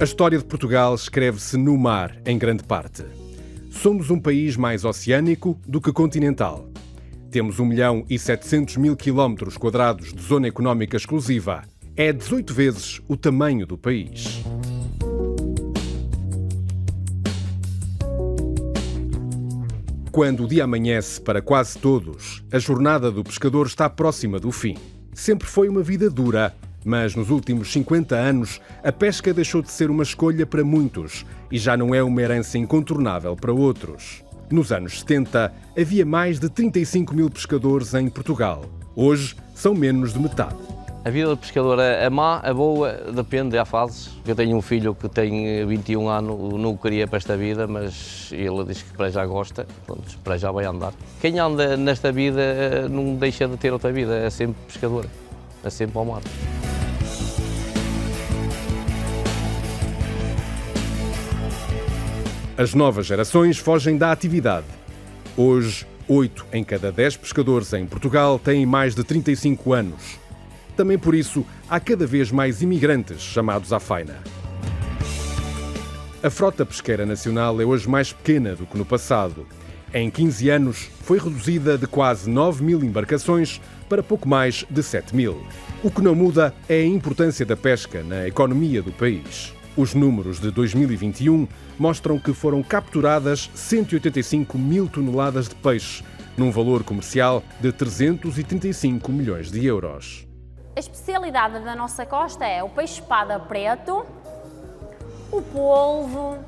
A história de Portugal escreve-se no mar, em grande parte. Somos um país mais oceânico do que continental. Temos 1 milhão e 700 mil quilómetros quadrados de zona económica exclusiva. É 18 vezes o tamanho do país. Quando o dia amanhece para quase todos, a jornada do pescador está próxima do fim. Sempre foi uma vida dura, mas nos últimos 50 anos a pesca deixou de ser uma escolha para muitos e já não é uma herança incontornável para outros. Nos anos 70, havia mais de 35 mil pescadores em Portugal. Hoje, são menos de metade. A vida do pescador é, é má, é boa, depende, há fases. Eu tenho um filho que tem 21 anos, não queria para esta vida, mas ele diz que para já gosta, pronto, para já vai andar. Quem anda nesta vida eh, não deixa de ter outra vida, é sempre pescador, é sempre ao mar. As novas gerações fogem da atividade. Hoje, 8 em cada 10 pescadores em Portugal têm mais de 35 anos. Também por isso, há cada vez mais imigrantes chamados à faina. A frota pesqueira nacional é hoje mais pequena do que no passado. Em 15 anos, foi reduzida de quase 9 mil embarcações para pouco mais de 7 mil. O que não muda é a importância da pesca na economia do país. Os números de 2021 mostram que foram capturadas 185 mil toneladas de peixe, num valor comercial de 335 milhões de euros. A especialidade da nossa costa é o peixe-espada preto, o polvo,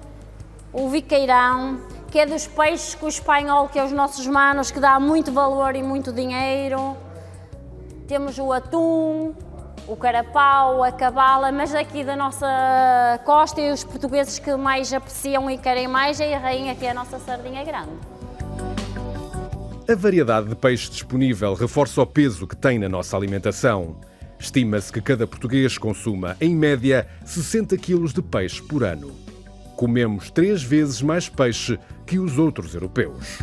o viqueirão, que é dos peixes com o espanhol, que é os nossos manos, que dá muito valor e muito dinheiro. Temos o atum, o carapau, a cabala, mas aqui da nossa costa e os portugueses que mais apreciam e querem mais é a rainha, que é a nossa sardinha grande. A variedade de peixe disponível reforça o peso que tem na nossa alimentação. Estima-se que cada português consuma, em média, 60 quilos de peixe por ano. Comemos três vezes mais peixe que os outros europeus.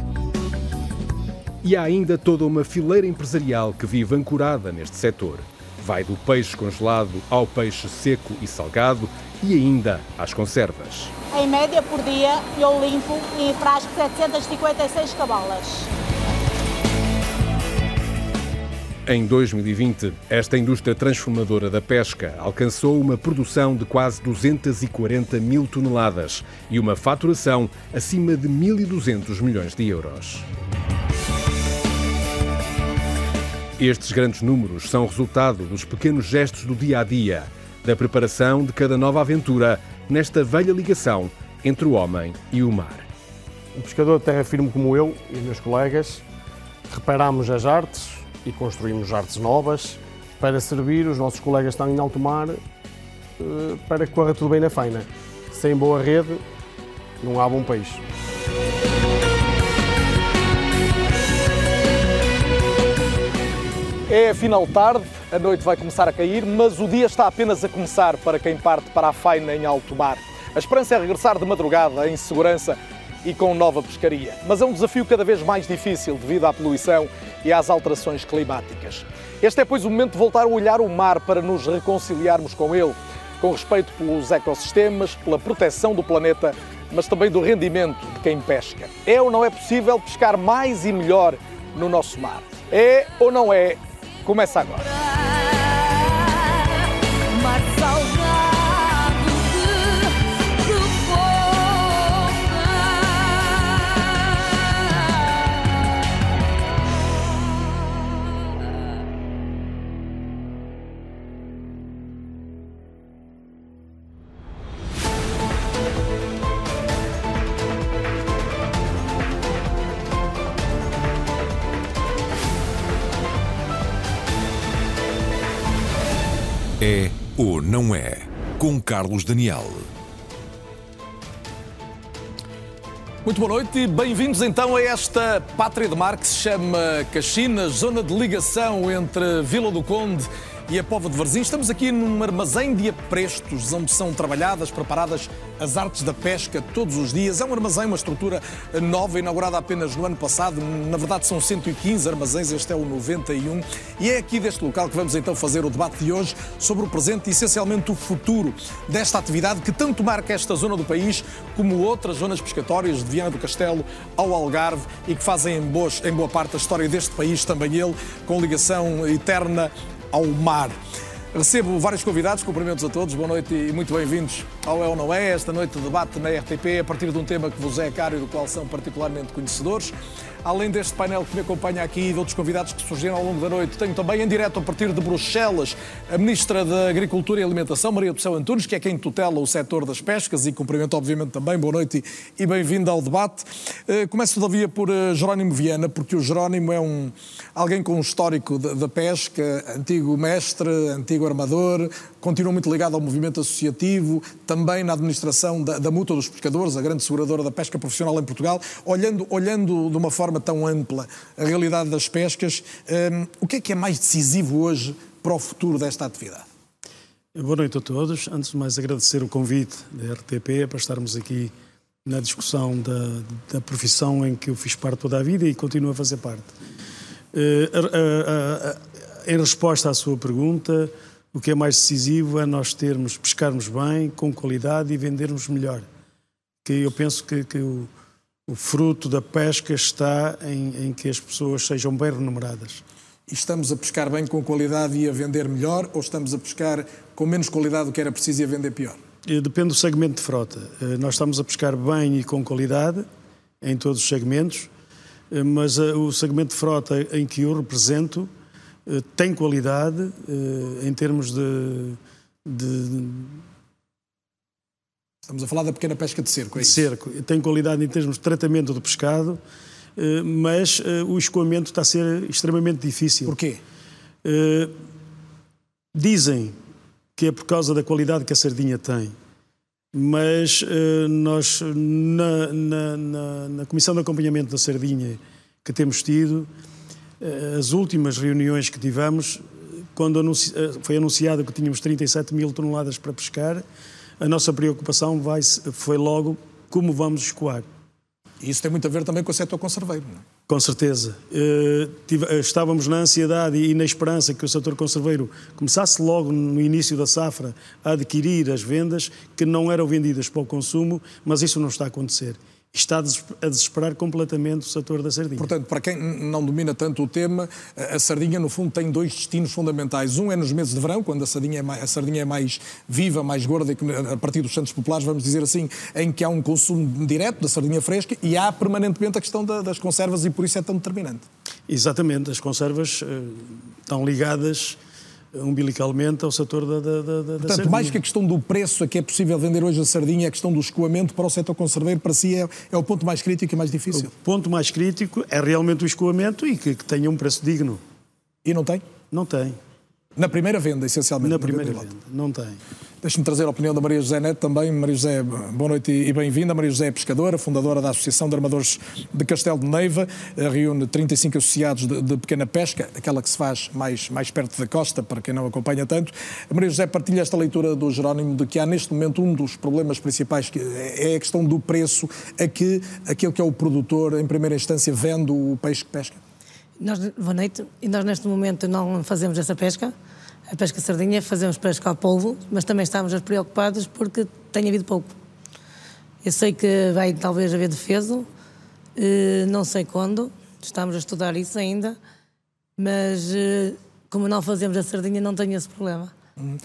E há ainda toda uma fileira empresarial que vive ancorada neste setor. Vai do peixe congelado ao peixe seco e salgado e ainda às conservas. Em média por dia eu limpo e frasco 756 cabalas. Em 2020, esta indústria transformadora da pesca alcançou uma produção de quase 240 mil toneladas e uma faturação acima de 1.200 milhões de euros. Estes grandes números são resultado dos pequenos gestos do dia a dia, da preparação de cada nova aventura nesta velha ligação entre o homem e o mar. Um pescador de terra firme como eu e meus colegas reparamos as artes e construímos artes novas para servir os nossos colegas que estão em alto mar eh, para que corra tudo bem na faina. Sem boa rede, não há bom peixe. É afinal tarde, a noite vai começar a cair, mas o dia está apenas a começar para quem parte para a faina em alto mar. A esperança é regressar de madrugada em segurança e com nova pescaria. Mas é um desafio cada vez mais difícil devido à poluição e às alterações climáticas. Este é, pois, o momento de voltar a olhar o mar para nos reconciliarmos com ele, com respeito pelos ecossistemas, pela proteção do planeta, mas também do rendimento de quem pesca. É ou não é possível pescar mais e melhor no nosso mar? É ou não é Começa agora. Não é? Com Carlos Daniel. Muito boa noite e bem-vindos então a esta pátria de mar que se chama Caxinas, zona de ligação entre Vila do Conde e a Pova de Varzim. Estamos aqui num armazém de aprestos, onde são trabalhadas, preparadas as artes da pesca todos os dias. É um armazém, uma estrutura nova, inaugurada apenas no ano passado. Na verdade, são 115 armazéns, este é o 91. E é aqui deste local que vamos então fazer o debate de hoje sobre o presente e essencialmente o futuro desta atividade que tanto marca esta zona do país como outras zonas pescatórias de Viana do Castelo ao Algarve e que fazem em, boa parte a história deste país, também ele, com ligação eterna ao mar. Recebo vários convidados, cumprimentos a todos, boa noite e muito bem-vindos ao É ou Não É, esta noite de debate na RTP, a partir de um tema que vos é caro e do qual são particularmente conhecedores. Além deste painel que me acompanha aqui e de outros convidados que surgiram ao longo da noite, tenho também em direto a partir de Bruxelas a Ministra da Agricultura e Alimentação, Maria do Céu Antunes, que é quem tutela o setor das pescas e cumprimento obviamente também. Boa noite e bem-vindo ao debate. Eh, começo todavia por eh, Jerónimo Viana, porque o Jerónimo é um, alguém com um histórico da pesca, antigo mestre, antigo armador, continua muito ligado ao movimento associativo, também na administração da, da Mútua dos Pescadores, a grande seguradora da pesca profissional em Portugal, olhando, olhando de uma forma tão ampla a realidade das pescas, um, o que é que é mais decisivo hoje para o futuro desta atividade? Boa noite a todos. Antes de mais, agradecer o convite da RTP para estarmos aqui na discussão da, da profissão em que eu fiz parte toda a vida e continuo a fazer parte. Uh, uh, uh, em resposta à sua pergunta, o que é mais decisivo é nós termos, pescarmos bem, com qualidade e vendermos melhor. Que eu penso que, que o, o, fruto da pesca está em, em que as pessoas sejam bem remuneradas. E estamos a pescar bem com qualidade e a vender melhor ou estamos a pescar com menos qualidade do que era preciso e a vender pior? Eh, depende do segmento de frota. Eh, nós estamos a pescar bem e com qualidade em todos os segmentos, eh, mas o segmento de frota em que eu represento tem qualidade eh, em termos de, de, Estamos a falar da pequena pesca de cerco, é isso? Cerco. Tem qualidade em termos de tratamento do pescado, eh, mas o escoamento está a ser extremamente difícil. Porquê? Dizem que é por causa da qualidade que a sardinha tem. Mas nós, na, na, na, na Comissão de Acompanhamento da Sardinha que temos tido, eh, as últimas reuniões que tivemos, quando anunci... Eh, foi anunciado que tínhamos 37 mil toneladas para pescar, a nossa preocupação vai... foi logo como vamos escoar. E isso tem muito a ver também com o setor conserveiro, não é? Com certeza. Eh, estávamos na ansiedade e na esperança que o setor conserveiro começasse logo no início da safra a adquirir as vendas que não eram vendidas para o consumo, mas isso não está a acontecer está a desesperar completamente o setor da sardinha. Portanto, para quem não domina tanto o tema, a sardinha, no fundo, tem dois destinos fundamentais. Um é nos meses de verão, quando a sardinha é mais, a sardinha é mais viva, mais gorda, a partir dos centros populares, vamos dizer assim, em que há um consumo direto da sardinha fresca e há permanentemente a questão das conservas e por isso é tão determinante. Exatamente, as conservas uh, estão ligadas umbilicalmente ao setor da, da, da, Portanto, da sardinha. mais que a questão do preço a que é possível vender hoje a sardinha, a questão do escoamento para o setor conserveiro, para si é, é o ponto mais crítico e mais difícil. O ponto mais crítico é realmente o escoamento e que, que tenha um preço digno. E não tem? Não tem. Na primeira venda, essencialmente? Na primeira venda, não tem. Deixe-me trazer a opinião da Maria José Neto também. Maria José, boa noite e bem-vinda. Maria José é pescadora, fundadora da Associação de Armadores de Castelo de Neiva, eh, reúne 35 associados de, de, pequena pesca, aquela que se faz mais, mais perto da costa, para quem não acompanha tanto. A Maria José partilha esta leitura do Jerónimo de que há neste momento um dos problemas principais que é a questão do preço a que aquele que é o produtor, em primeira instância, vende o peixe que pesca. Nós, boa noite. E nós neste momento não fazemos essa pesca a pesca sardinha, fazemos pesca ao polvo, mas também estamos preocupados porque tem havido pouco. Eu sei que vai talvez haver defeso, eh, não sei quando, estamos a estudar isso ainda, mas eh, como não fazemos a sardinha, não tenho esse problema. Hum.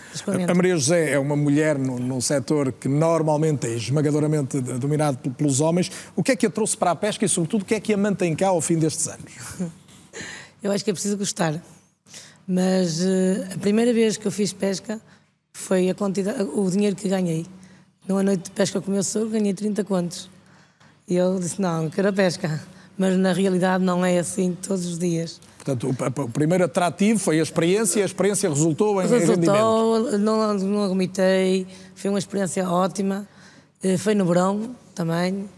A Maria José é uma mulher num, setor que normalmente é esmagadoramente dominado pelos homens. O que é que a trouxe para a pesca e, sobretudo, o que é que a mantém cá ao fim destes anos? Eu acho que é preciso gostar. Mas uh, a primeira vez que eu fiz pesca foi a quantidade, o dinheiro que ganhei. Numa noite de pesca com o meu sogro, ganhei 30 contos. E eu disse: Não, quero a pesca. Mas na realidade não é assim todos os dias. Portanto, o, primeiro atrativo foi a experiência e a experiência resultou em resultou, rendimento. Não, não vomitei, foi uma experiência ótima. Eh, foi no verão também.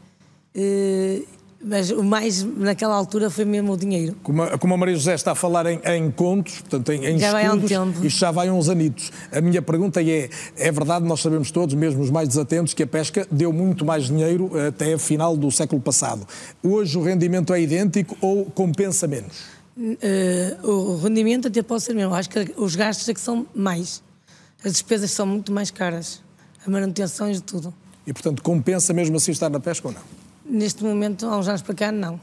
Mas o mais naquela altura foi mesmo o dinheiro. Como a, como a Maria José está a falar em, em contos, portanto, em, em Já vai há um estudos, tempo. isto já vai uns anitos. A minha pergunta é: é verdade, nós sabemos todos, mesmo os mais desatentos, que a pesca deu muito mais dinheiro até a final do século passado. Hoje o rendimento é idêntico ou compensa menos? Eh, o rendimento até pode ser mesmo. Acho que os gastos é que são mais. As despesas são muito mais caras. A manutenção de tudo. E, portanto, compensa mesmo assim estar na pesca ou não? Neste momento, há uns anos para cá, não.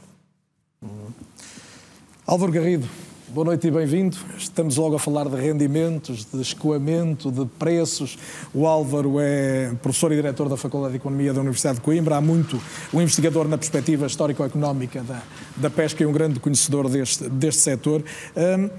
Álvaro Garrido, boa noite e bem-vindo. Estamos logo a falar de rendimentos, de escoamento, de preços. O Álvaro é professor e diretor da Faculdade de Economia da Universidade de Coimbra, há muito um investigador na perspectiva histórico-económica da, da pesca e um grande conhecedor deste, deste setor. Hum,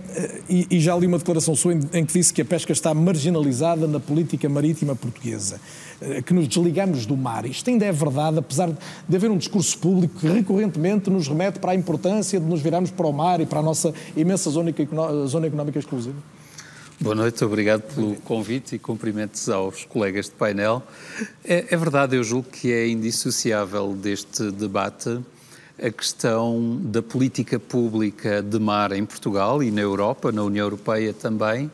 e, e já li uma declaração sua em, em que disse que a pesca está marginalizada na política marítima portuguesa eh, que nos desligamos do mar. Isto ainda é verdade, apesar de haver um discurso público que recorrentemente nos remete para a importância de nos virarmos para o mar e para a nossa imensa zona, zona económica exclusiva? Boa noite, obrigado pelo convite e cumprimentos aos colegas de painel. É, é verdade, eu julgo que é indissociável deste debate a questão da política pública de mar em Portugal e na Europa, na União Europeia também,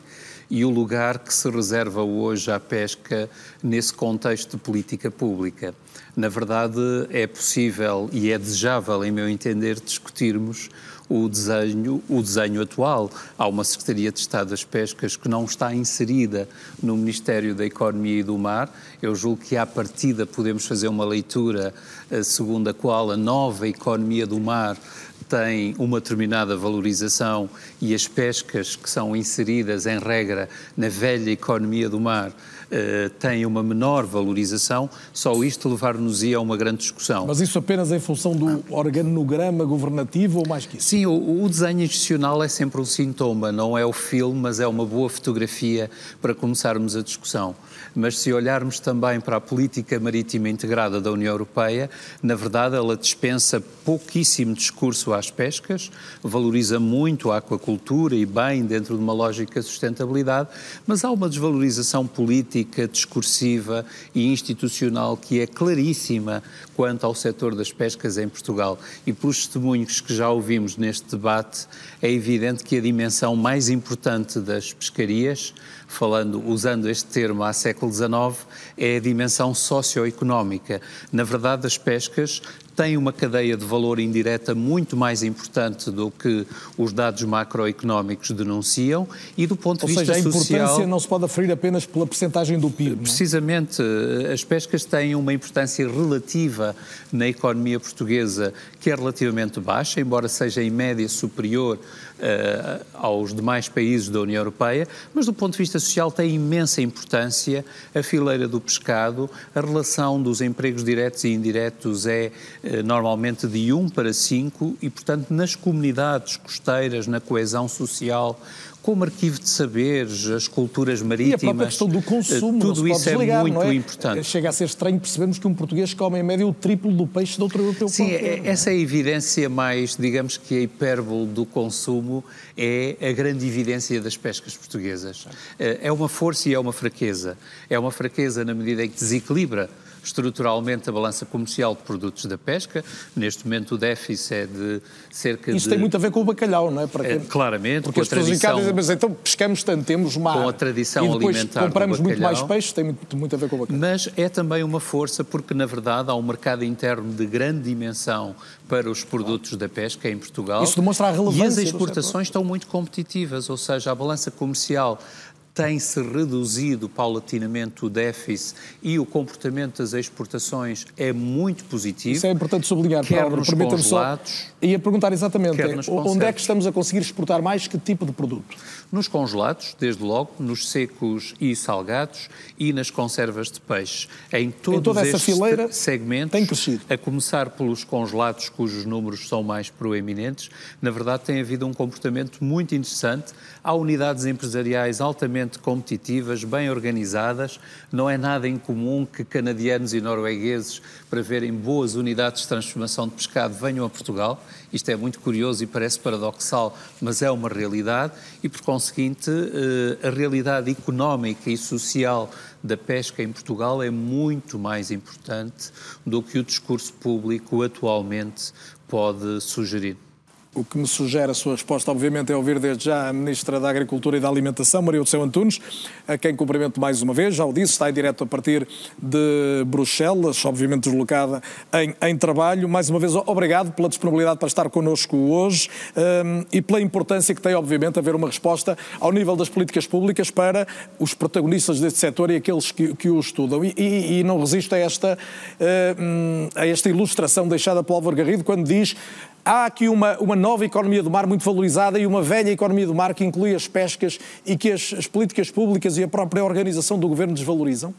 e o lugar que se reserva hoje à pesca nesse contexto de política pública. Na verdade, é possível e é desejável, em meu entender, discutirmos o desenho, o desenho atual. Há uma Secretaria de Estado das Pescas que não está inserida no Ministério da Economia e do Mar. Eu julgo que, à partida, podemos fazer uma leitura eh, segundo a qual a nova economia do mar tem uma determinada valorização e as pescas que são inseridas, em regra, na velha economia do mar, eh, têm uma menor valorização, só isto levar-nos-ia a uma grande discussão. Mas isso apenas em função do organograma governativo ou mais que isso? Sim, o, o desenho institucional é sempre um sintoma, não é o filme, mas é uma boa fotografia para começarmos a discussão. Mas se olharmos também para a política marítima integrada da União Europeia, na verdade ela dispensa pouquíssimo discurso às pescas, valoriza muito a aquacultura e bem dentro de uma lógica de sustentabilidade, mas há uma desvalorização política, discursiva e institucional que é claríssima quanto ao setor das pescas em Portugal. E pelos testemunhos que já ouvimos neste debate, é evidente que a dimensão mais importante das pescarias, falando, usando este termo há século XIX, é a dimensão socioeconómica. Na verdade, as pescas têm uma cadeia de valor indireta muito mais importante do que os dados macroeconómicos denunciam e do ponto Ou de seja, vista a importância social... não se pode aferir apenas pela percentagem do PIB. é? Precisamente, eh, as pescas têm uma importância relativa na economia portuguesa que é relativamente baixa, embora seja em média superior eh, aos demais países da União Europeia, mas do ponto de vista social tem imensa importância a fileira do pescado, a relação dos empregos diretos e indiretos é eh, normalmente de 1 para 5 e, portanto, nas comunidades costeiras, na coesão social, como arquivo de saberes, as culturas E a marítimas. própria questão do consumo, eh, tudo isso é desligar, muito não é? importante. Chega a ser estranho percebermos que um português come em média o triplo do peixe de outro europeu Sim, qualquer, é- é? essa é a evidência mais, digamos que a hipérbole do consumo é a grande evidência das pescas portuguesas. Eh, É uma força e é uma fraqueza. É uma fraqueza na medida em que desequilibra estruturalmente a balança comercial de produtos da pesca. Neste momento o déficit é de cerca Isso de... tem muito a ver com o bacalhau, não é? Para É, quem- claramente, Porque com a as casa tradição- dizem, mas então pescamos tanto, temos mar. Com a tradição e depois alimentar compramos muito mais peixe, tem muito, muito a ver com o bacalhau. Mas é também uma força porque, na verdade, há um mercado interno de grande dimensão para os produtos da pesca em Portugal. Isso demonstra a relevância E as exportações estão muito competitivas, ou seja, a balança comercial tem-se reduzido paulatinamente o déficit e o comportamento das exportações é muito positivo. Isso é importante sublinhar, Quer Álvaro. nos Permita-me só. Ia perguntar exatamente, é, onde é que estamos a conseguir exportar mais que tipo de produto? Nos congelados, desde logo, nos secos e salgados e nas conservas de peixe. Em todos toda essa fileira segmentos, tem crescido. a começar pelos congelados, cujos números são mais proeminentes, na verdade tem havido um comportamento muito interessante. Há unidades empresariais altamente competitivas, bem organizadas. Não é nada incomum que canadianos e noruegueses, para verem boas unidades de transformação de pescado, venham a Portugal. Isto é muito curioso e parece paradoxal, mas é uma realidade. E, por conseguinte, a realidade económica e social da pesca em Portugal é muito mais importante do que o discurso público atualmente pode sugerir. O que me sugere a sua resposta, obviamente, é ouvir desde já a Ministra da Agricultura e da Alimentação, Maria do Céu Antunes, a quem cumprimento mais uma vez, já o disse, está em direto a partir de Bruxelas, obviamente deslocada em, em trabalho. Mais uma vez, obrigado pela disponibilidade para estar connosco hoje um, e pela importância que tem, obviamente, haver uma resposta ao nível das políticas públicas para os protagonistas deste setor e aqueles que, que o estudam. E, e, e, não resisto a esta, uh, a esta ilustração deixada pelo Álvaro Garrido quando diz Há aqui uma, uma nova economia do mar muito valorizada e uma velha economia do mar que inclui as pescas e que as, as políticas públicas e a própria organização do governo desvalorizam?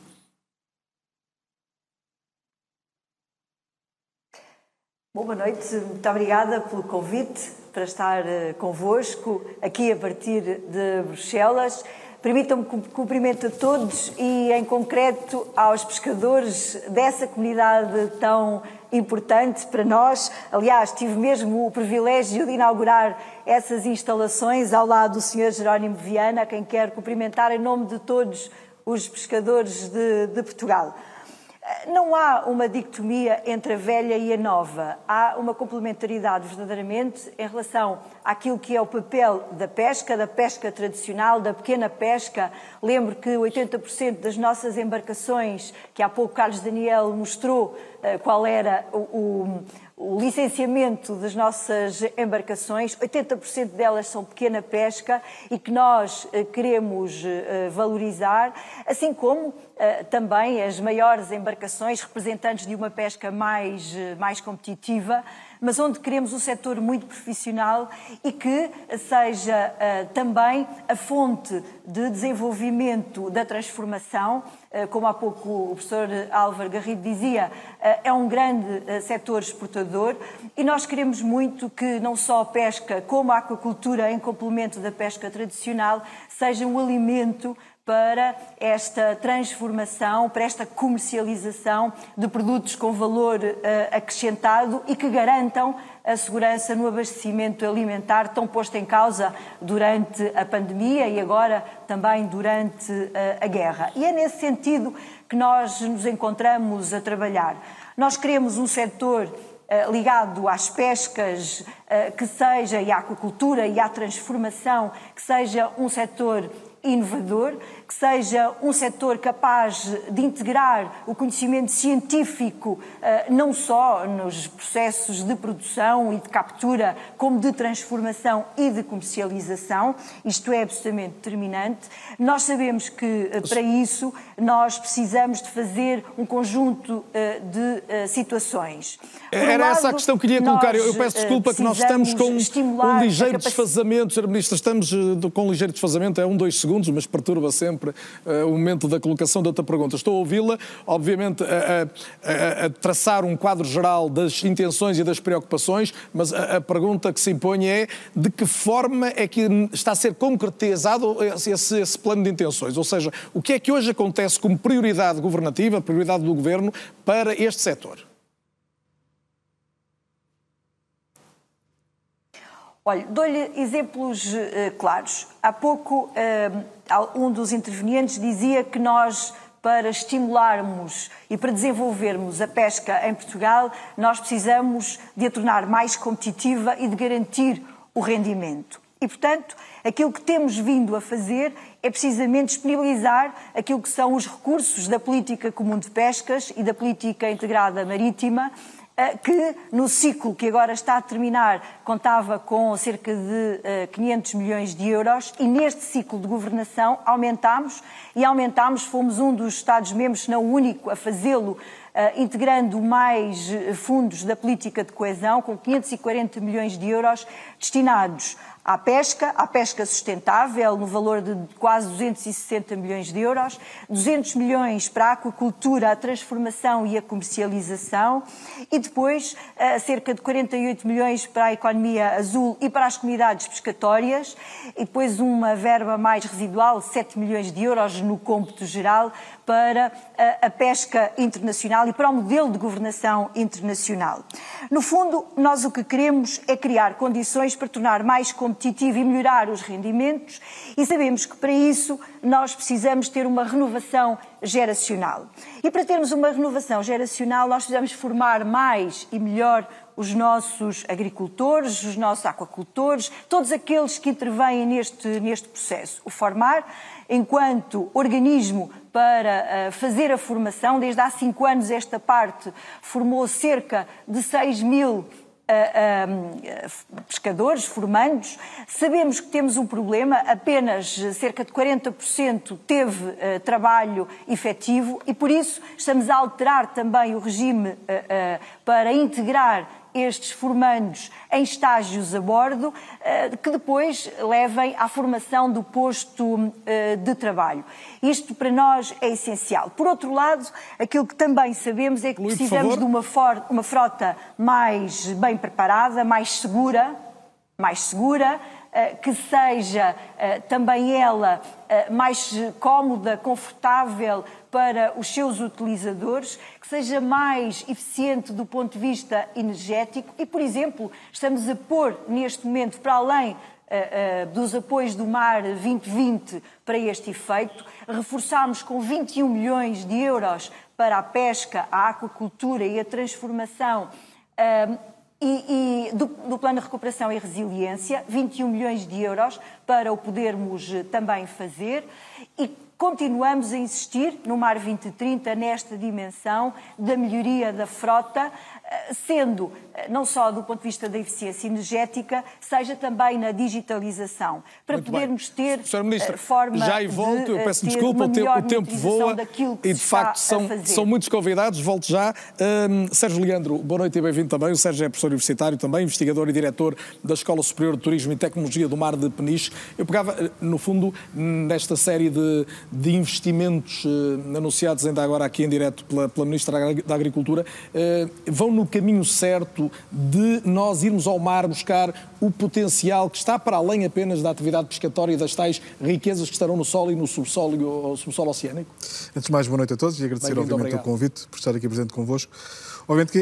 Bom, boa noite, muito obrigada pelo convite para estar uh, convosco aqui a partir de Bruxelas. Permitam-me cumprimento a todos e, em concreto, aos pescadores dessa comunidade tão importante para nós. Aliás, tive mesmo o privilégio de inaugurar essas instalações ao lado do Sr. Jerónimo Viana, a quem quero cumprimentar em nome de todos os pescadores de, de Portugal. Não há uma dicotomia entre a velha e a nova. Há uma complementaridade verdadeiramente em relação àquilo que é o papel da pesca, da pesca tradicional, da pequena pesca. Lembro que 80% das nossas embarcações, que há pouco Carlos Daniel mostrou uh, qual era o, o o licenciamento das nossas embarcações, 80% delas são pequena pesca e que nós eh, queremos eh, valorizar, assim como eh, também as maiores embarcações representantes de uma pesca mais, mais competitiva mas onde queremos um setor muito profissional e que seja uh, também a fonte de desenvolvimento da transformação. Uh, como há pouco o professor Álvaro Garrido dizia, uh, é um grande setor exportador e nós queremos muito que não só a pesca, como a aquacultura, em complemento da pesca tradicional, seja um alimento para esta transformação, para esta comercialização de produtos com valor uh, acrescentado e que garantam a segurança no abastecimento alimentar tão posto em causa durante a pandemia e agora também durante uh, a guerra. E é nesse sentido que nós nos encontramos a trabalhar. Nós queremos um setor uh, ligado às pescas, que seja, e à aquacultura e à transformação, que seja um setor inovador, que seja um setor capaz de integrar o conhecimento científico eh, não só nos processos de produção e de captura, como de transformação e de comercialização. Isto é absolutamente determinante. Nós sabemos que eh, para isso nós precisamos de fazer um conjunto eh, de situações. Por Era um lado, essa a questão que queria colocar. Eu peço desculpa que nós estamos com um ligeiro desfazamento, Sr. Ministro, estamos com um ligeiro desfazamento, é um, dois segundos, mas perturba sempre sempre uh, o momento da colocação da outra pergunta. Estou a ouvi-la, obviamente, a, a, a, traçar um quadro geral das intenções e das preocupações, mas a, a, pergunta que se impõe é de que forma é que está a ser concretizado esse, esse plano de intenções? Ou seja, o que é que hoje acontece como prioridade governativa, prioridade do governo para este setor? Olha, dou-lhe exemplos uh, claros. Há pouco, uh, um dos intervenientes dizia que nós, para estimularmos e para desenvolvermos a pesca em Portugal, nós precisamos de a tornar mais competitiva e de garantir o rendimento. E, portanto, aquilo que temos vindo a fazer é precisamente disponibilizar aquilo que são os recursos da política comum de pescas e da política integrada marítima que no ciclo que agora está a terminar contava com cerca de 500 eh, milhões de euros e neste ciclo de governação aumentámos e aumentámos, fomos um dos Estados-membros, se não o único, a fazê-lo integrando mais fundos da política de coesão, com 540 milhões de euros destinados à pesca, à pesca sustentável, no valor de quase 260 milhões de euros, 200 milhões para a aquacultura, a transformação e a comercialização, e depois uh, cerca de 48 milhões para a economia azul e para as comunidades pescatórias, e depois uma verba mais residual, 7 milhões de euros no cômputo geral, para a, a pesca internacional e para o modelo de governação internacional. No fundo, nós o que queremos é criar condições para tornar mais competitivo e melhorar os rendimentos e sabemos que para isso nós precisamos ter uma renovação geracional. E para termos uma renovação geracional, nós precisamos formar mais e melhor os nossos agricultores, os nossos aquacultores, todos aqueles que intervêm neste, neste processo. O formar enquanto organismo para uh, fazer a formação. Desde há cinco anos esta parte formou cerca de 6 mil uh, pescadores, formandos. Sabemos que temos um problema, apenas cerca de 40% teve uh, trabalho efetivo e por isso estamos a alterar também o regime para integrar estes formandos em estágios a bordo, que depois levem à formação do posto de trabalho. Isto para nós é essencial. Por outro lado, aquilo que também sabemos é que precisamos de uma, uma frota mais bem preparada, mais segura, mais segura, eh, que seja eh, também ela eh, mais cómoda, confortável para os seus utilizadores, que seja mais eficiente do ponto de vista energético e, por exemplo, estamos a pôr neste momento, para além uh, dos apoios do Mar 2020 para este efeito. Reforçámos com 21 milhões de euros para a pesca, a aquacultura e a transformação uh, e, e do, do, Plano de Recuperação e Resiliência, 21 milhões de euros para o podermos também fazer. E continuamos a insistir no Mar 2030 nesta dimensão da melhoria da frota, sendo eh, não só do ponto de vista da eficiência energética, seja também na digitalização, para Muito podermos bem. ter Sr. Ministro, eh, forma já e volto, eu peço desculpa, o tempo, o tempo voa e de facto são, são muitos convidados, volto já. Um, Sérgio Leandro, boa noite e bem-vindo também. O Sérgio é professor universitário também, investigador e diretor da Escola Superior de Turismo e Tecnologia do Mar de Peniche. Eu pegava, eh, no fundo, nesta série de, de investimentos uh, anunciados ainda agora aqui em direto pela, pela Ministra da Agricultura, uh, vão no caminho certo de nós irmos ao mar buscar o potencial que está para além apenas da atividade pescatória e das tais riquezas que estarão no solo e no subsolo, subsolo oceânico? Antes de mais, boa noite a todos e agradecer, obviamente, obrigado. o convite por estar aqui presente convosco. Obviamente que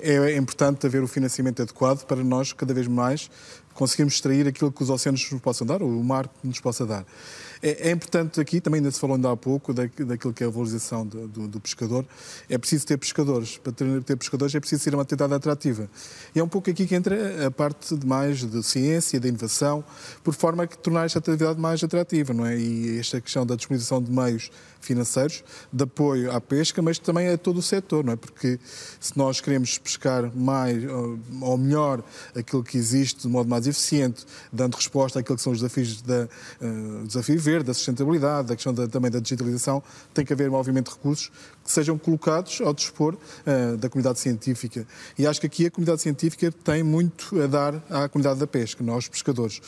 é, é importante haver o financiamento adequado para nós, cada vez mais, conseguirmos extrair aquilo que os oceanos nos possam dar, ou o mar nos possa dar. É, é, importante aqui, também ainda se falou ainda há pouco, da, daquilo que é a valorização do, do, do, pescador. É preciso ter pescadores. Para ter, ter, pescadores é preciso ser uma atividade atrativa. E é um pouco aqui que entra a parte de mais de ciência, da inovação, por forma a tornar esta atividade mais atrativa, não é? E esta questão da disponibilização de meios financeiros, de apoio à pesca, mas também a todo o setor, não é? Porque se nós queremos pescar mais ou melhor aquilo que existe de modo mais eficiente, dando resposta àquilo que são os desafios da uh, desafio verde, da sustentabilidade, da questão da, também da digitalização, tem que haver, obviamente, recursos que sejam colocados ao dispor uh, da comunidade científica. E acho que aqui a comunidade científica tem muito a dar à comunidade da pesca, nós pescadores.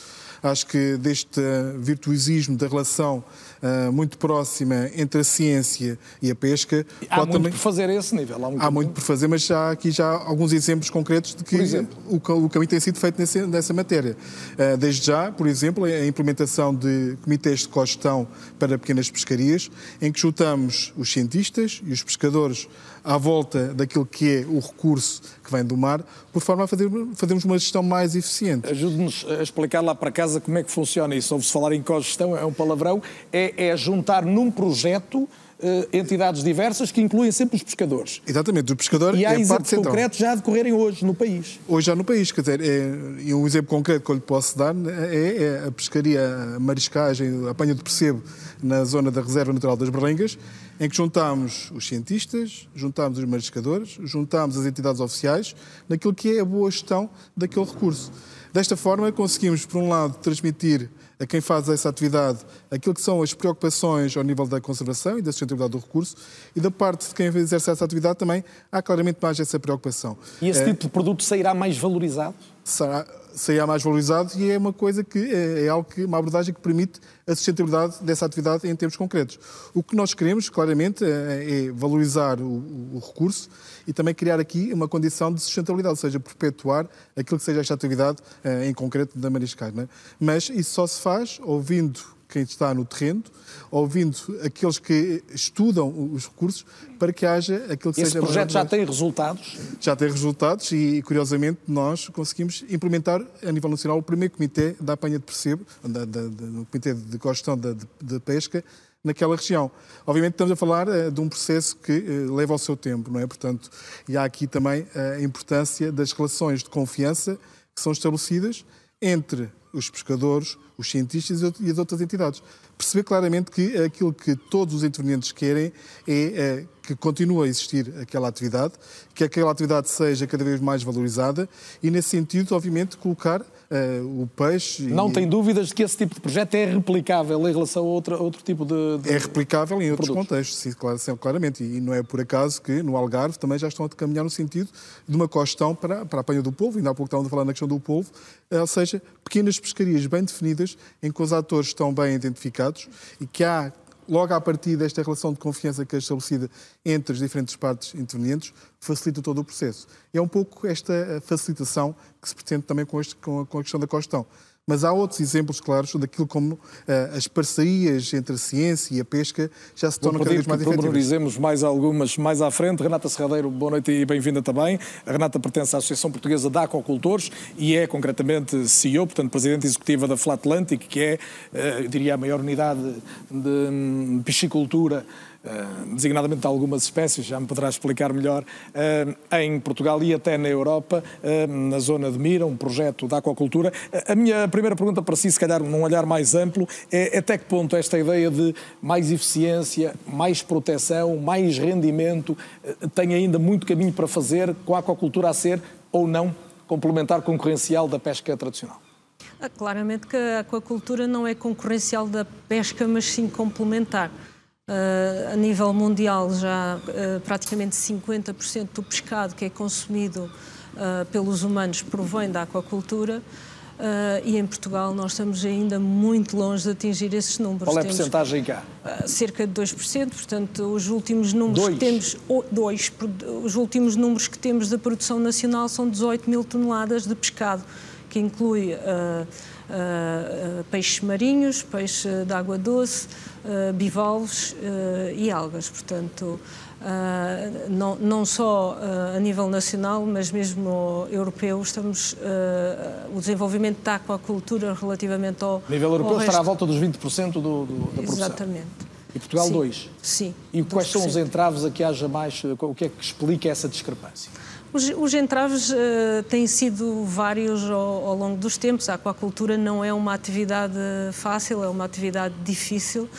Acho que deste virtuosismo da relação uh, muito próxima entre a ciência e a pesca. Há muito também... por fazer a esse nível. Há muito, há muito por fazer, mas já aqui já alguns exemplos concretos de que o, o, caminho tem sido feito nesse, nessa matéria. Uh, desde já, por exemplo, a implementação de comitês de cogestão para pequenas pescarias, em que juntamos os cientistas e os pescadores à volta daquilo que é o recurso que vem do mar, por forma a fazer, fazermos uma gestão mais eficiente. Ajude-nos a explicar lá para casa como é que funciona isso. Ouve-se falar em cogestão, é um palavrão, é, é juntar num projeto entidades diversas que incluem sempre os pescadores. Exatamente, o pescador e há é exemplos concretos já a decorrerem hoje no país. Hoje já no país, quer dizer, é, e um exemplo concreto que eu lhe posso dar é, é a pescaria, a mariscagem, a apanha de percebo na zona da Reserva Natural das Berlengas, em que juntámos os cientistas, juntámos os mariscadores, juntámos as entidades oficiais naquilo que é a boa gestão daquele recurso. Desta forma, conseguimos, por um lado, transmitir a quem faz essa atividade aquilo que são as preocupações ao nível da conservação e da sustentabilidade do recurso e da parte de quem exerce essa atividade também há claramente mais essa preocupação. E esse é, tipo de produto sairá mais valorizado? Será, saia mais valorizado e é uma coisa que é, é algo que, uma abordagem que permite a sustentabilidade dessa atividade em termos concretos. O que nós queremos, claramente, é, é valorizar o, o, recurso e também criar aqui uma condição de sustentabilidade, ou seja, perpetuar aquilo que seja esta atividade em concreto da Mariscais. É? Mas isso só se faz ouvindo quem está no terreno, ouvindo aqueles que estudam os recursos, para que haja aquilo que Esse seja... Esse projeto já tem resultados? Já tem resultados e, curiosamente, nós conseguimos implementar a nível nacional o primeiro comitê da apanha de percebo, da, da, da, comitê de gestão da de, de pesca, naquela região. Obviamente estamos a falar uh, de um processo que uh, leva o seu tempo, não é? Portanto, e há aqui também a importância das relações de confiança que são estabelecidas entre os pescadores, os cientistas e as outras entidades. Perceber claramente que aquilo que todos os intervenientes querem é que continue a existir aquela atividade, que aquela atividade seja cada vez mais valorizada e, nesse sentido, obviamente, colocar uh, o peixe. Não e... tem dúvidas de que esse tipo de projeto é replicável em relação a outro, outro tipo de, de, É replicável em outros produtos. contextos, sim, claro, claramente. E não é por acaso que no Algarve também já estão a caminhar no sentido de uma costão para, para a apanha do polvo, ainda há pouco estávamos a falar na questão do polvo, eh, ou seja, pequenas pescarias bem definidas, em que os atores estão bem identificados e que há logo a partir desta relação de confiança que é estabelecida entre as diferentes partes intervenientes, facilita todo o processo. É um pouco esta facilitação que se pretende também com, este, com, a, com a questão da costão. Mas há outros exemplos claros daquilo como uh, as parcerias entre a ciência e a pesca já se tornam cada vez mais efetivas. Valorizemos mais algumas mais à frente. Renata Serradeiro, boa noite e bem-vinda também. A Renata pertence à Associação Portuguesa de Aquacultores e é concretamente CEO, portanto Presidente Executiva da Flat Atlantic, que é, uh, eu diria, a maior unidade de hum, piscicultura Uh, designadamente de algumas espécies, já me poderá explicar melhor, uh, em Portugal e até na Europa, uh, na zona de Mira, um projeto da aquacultura. a minha primeira pergunta para si, se calhar num olhar mais amplo, é até que ponto esta ideia de mais eficiência, mais proteção, mais rendimento, tem ainda muito caminho para fazer com a aquacultura a ser ou não complementar concorrencial da pesca tradicional? Ah, claramente que a aquacultura não é concorrencial da pesca, mas sim complementar. Uh, a nível mundial, já uh, praticamente 50% do pescado que é consumido uh, pelos humanos provém da aquacultura. e em Portugal nós estamos ainda muito longe de atingir esses números. Qual é a porcentagem cá? cerca de 2%, portanto, os últimos números dois. que temos, dois, os últimos números que temos da produção nacional são 18 mil toneladas de pescado, que inclui peixes marinhos, peixe de água doce, uh, bivalves e algas. Portanto, Uh, não, não, só uh, a nível nacional, mas mesmo europeu, estamos uh, o desenvolvimento da aquacultura relativamente ao. A nível europeu estará à volta dos 20% do, do, da produção. Exatamente. E Portugal, Sim. 2%? Sim. E quais são os entraves a que haja mais? O que é que explica essa discrepância? Os, os entraves têm sido vários ao, ao, longo dos tempos. A aquacultura não é uma atividade fácil, é uma atividade difícil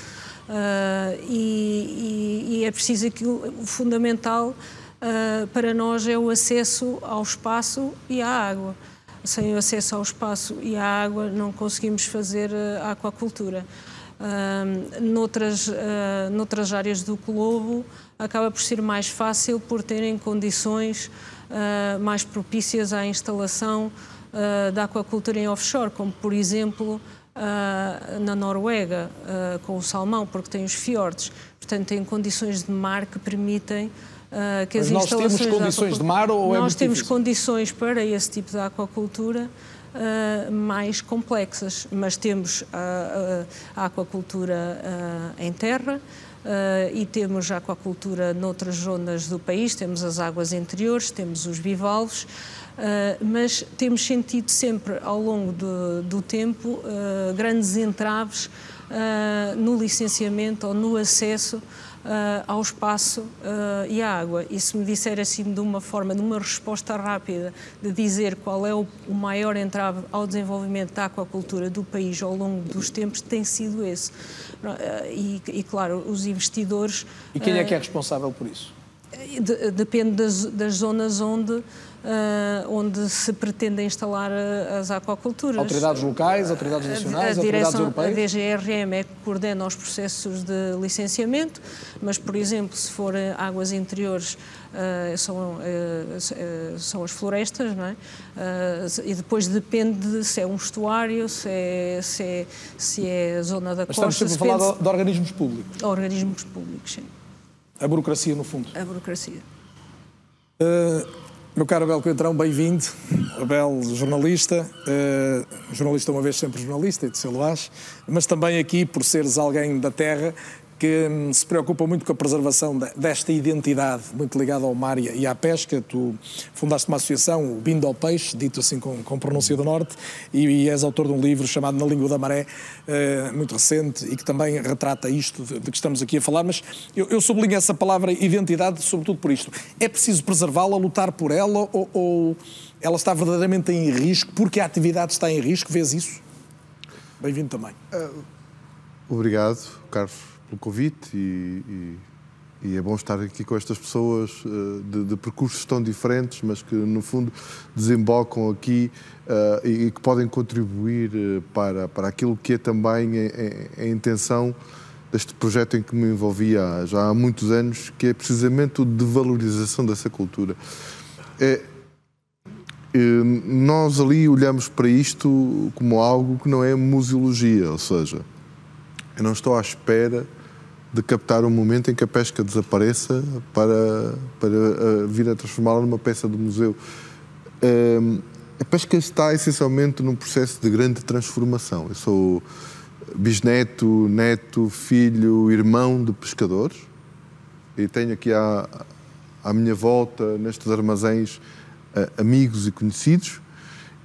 uh, e, e, é preciso que o, fundamental uh, para nós é o acesso ao espaço e à água. Sem o acesso ao espaço e à água não conseguimos fazer a aquacultura. Uh, noutras, uh, noutras áreas do globo acaba por ser mais fácil por terem condições uh, mais propícias à instalação uh, da aquacultura em offshore, como por exemplo uh, na Noruega, com o salmão, porque tem os fiordes. Portanto, tem condições de mar que permitem Uh, que Mas as nós temos condições de mar ou é Nós temos difícil? condições para esse tipo de aquacultura uh, mais complexas, mas temos a, a, a aquacultura uh, em terra, Uh, e temos a aquacultura noutras zonas do país, temos as águas interiores, temos os bivalves, uh, mas temos sentido sempre ao longo do, do tempo uh, grandes entraves no licenciamento ou no acesso uh, ao espaço uh, e à água. E se me disser assim de uma forma, de uma resposta rápida, de dizer qual é o, o maior entrave ao desenvolvimento da aquacultura do país ao longo dos tempos, tem sido esse. Uh, e, e, claro, os investidores. E quem é que é responsável por isso? depende das, das, zonas onde uh, onde se pretende instalar as aquaculturas. Autoridades locais, autoridades nacionais, a autoridades direção, europeias? A DGRM é que coordena os processos de licenciamento, mas, por exemplo, se for águas interiores, Uh, são, uh, são as florestas, não é? E depois depende se é um estuário, se é, se é, se é zona da Mas costa. Estamos sempre a falar de, de organismos públicos. Organismos públicos, sim. A burocracia, no fundo. A burocracia. Meu caro Abel Coentrão, bem-vindo. Abel, jornalista, jornalista uma vez sempre jornalista, e de seu mas também aqui por seres alguém da terra que hum, se preocupa muito com a preservação desta identidade, muito ligada ao mar e à pesca. Tu fundaste uma associação, o Bindo ao Peixe, dito assim com, com pronúncia do Norte, e, e, és autor de um livro chamado Na Língua da Maré, uh, muito recente, e que também retrata isto de, de que estamos aqui a falar. Mas eu, eu sublinho essa palavra identidade, sobretudo por isto. É preciso preservá-la, lutar por ela, ou, ou ela está verdadeiramente em risco, porque a atividade está em risco? Vês isso? Bem-vindo também. Uh, obrigado, Carlos pelo convite e, e, e, é bom estar aqui com estas pessoas uh, de, de, percursos tão diferentes, mas que no fundo desembocam aqui uh, e, e, que podem contribuir uh, para, para aquilo que é também a, a, a, intenção deste projeto em que me envolvi há, já há muitos anos, que é precisamente o de valorização dessa cultura. É, nós ali olhamos para isto como algo que não é museologia, ou seja, eu não estou à espera de captar um momento em que a pesca desapareça para, para uh, vir a transformá-la numa peça do museu. Uh, a pesca está essencialmente num processo de grande transformação. Eu sou bisneto, neto, filho, irmão de pescadores e tenho aqui à, à minha volta, nestes armazéns, uh, amigos e conhecidos.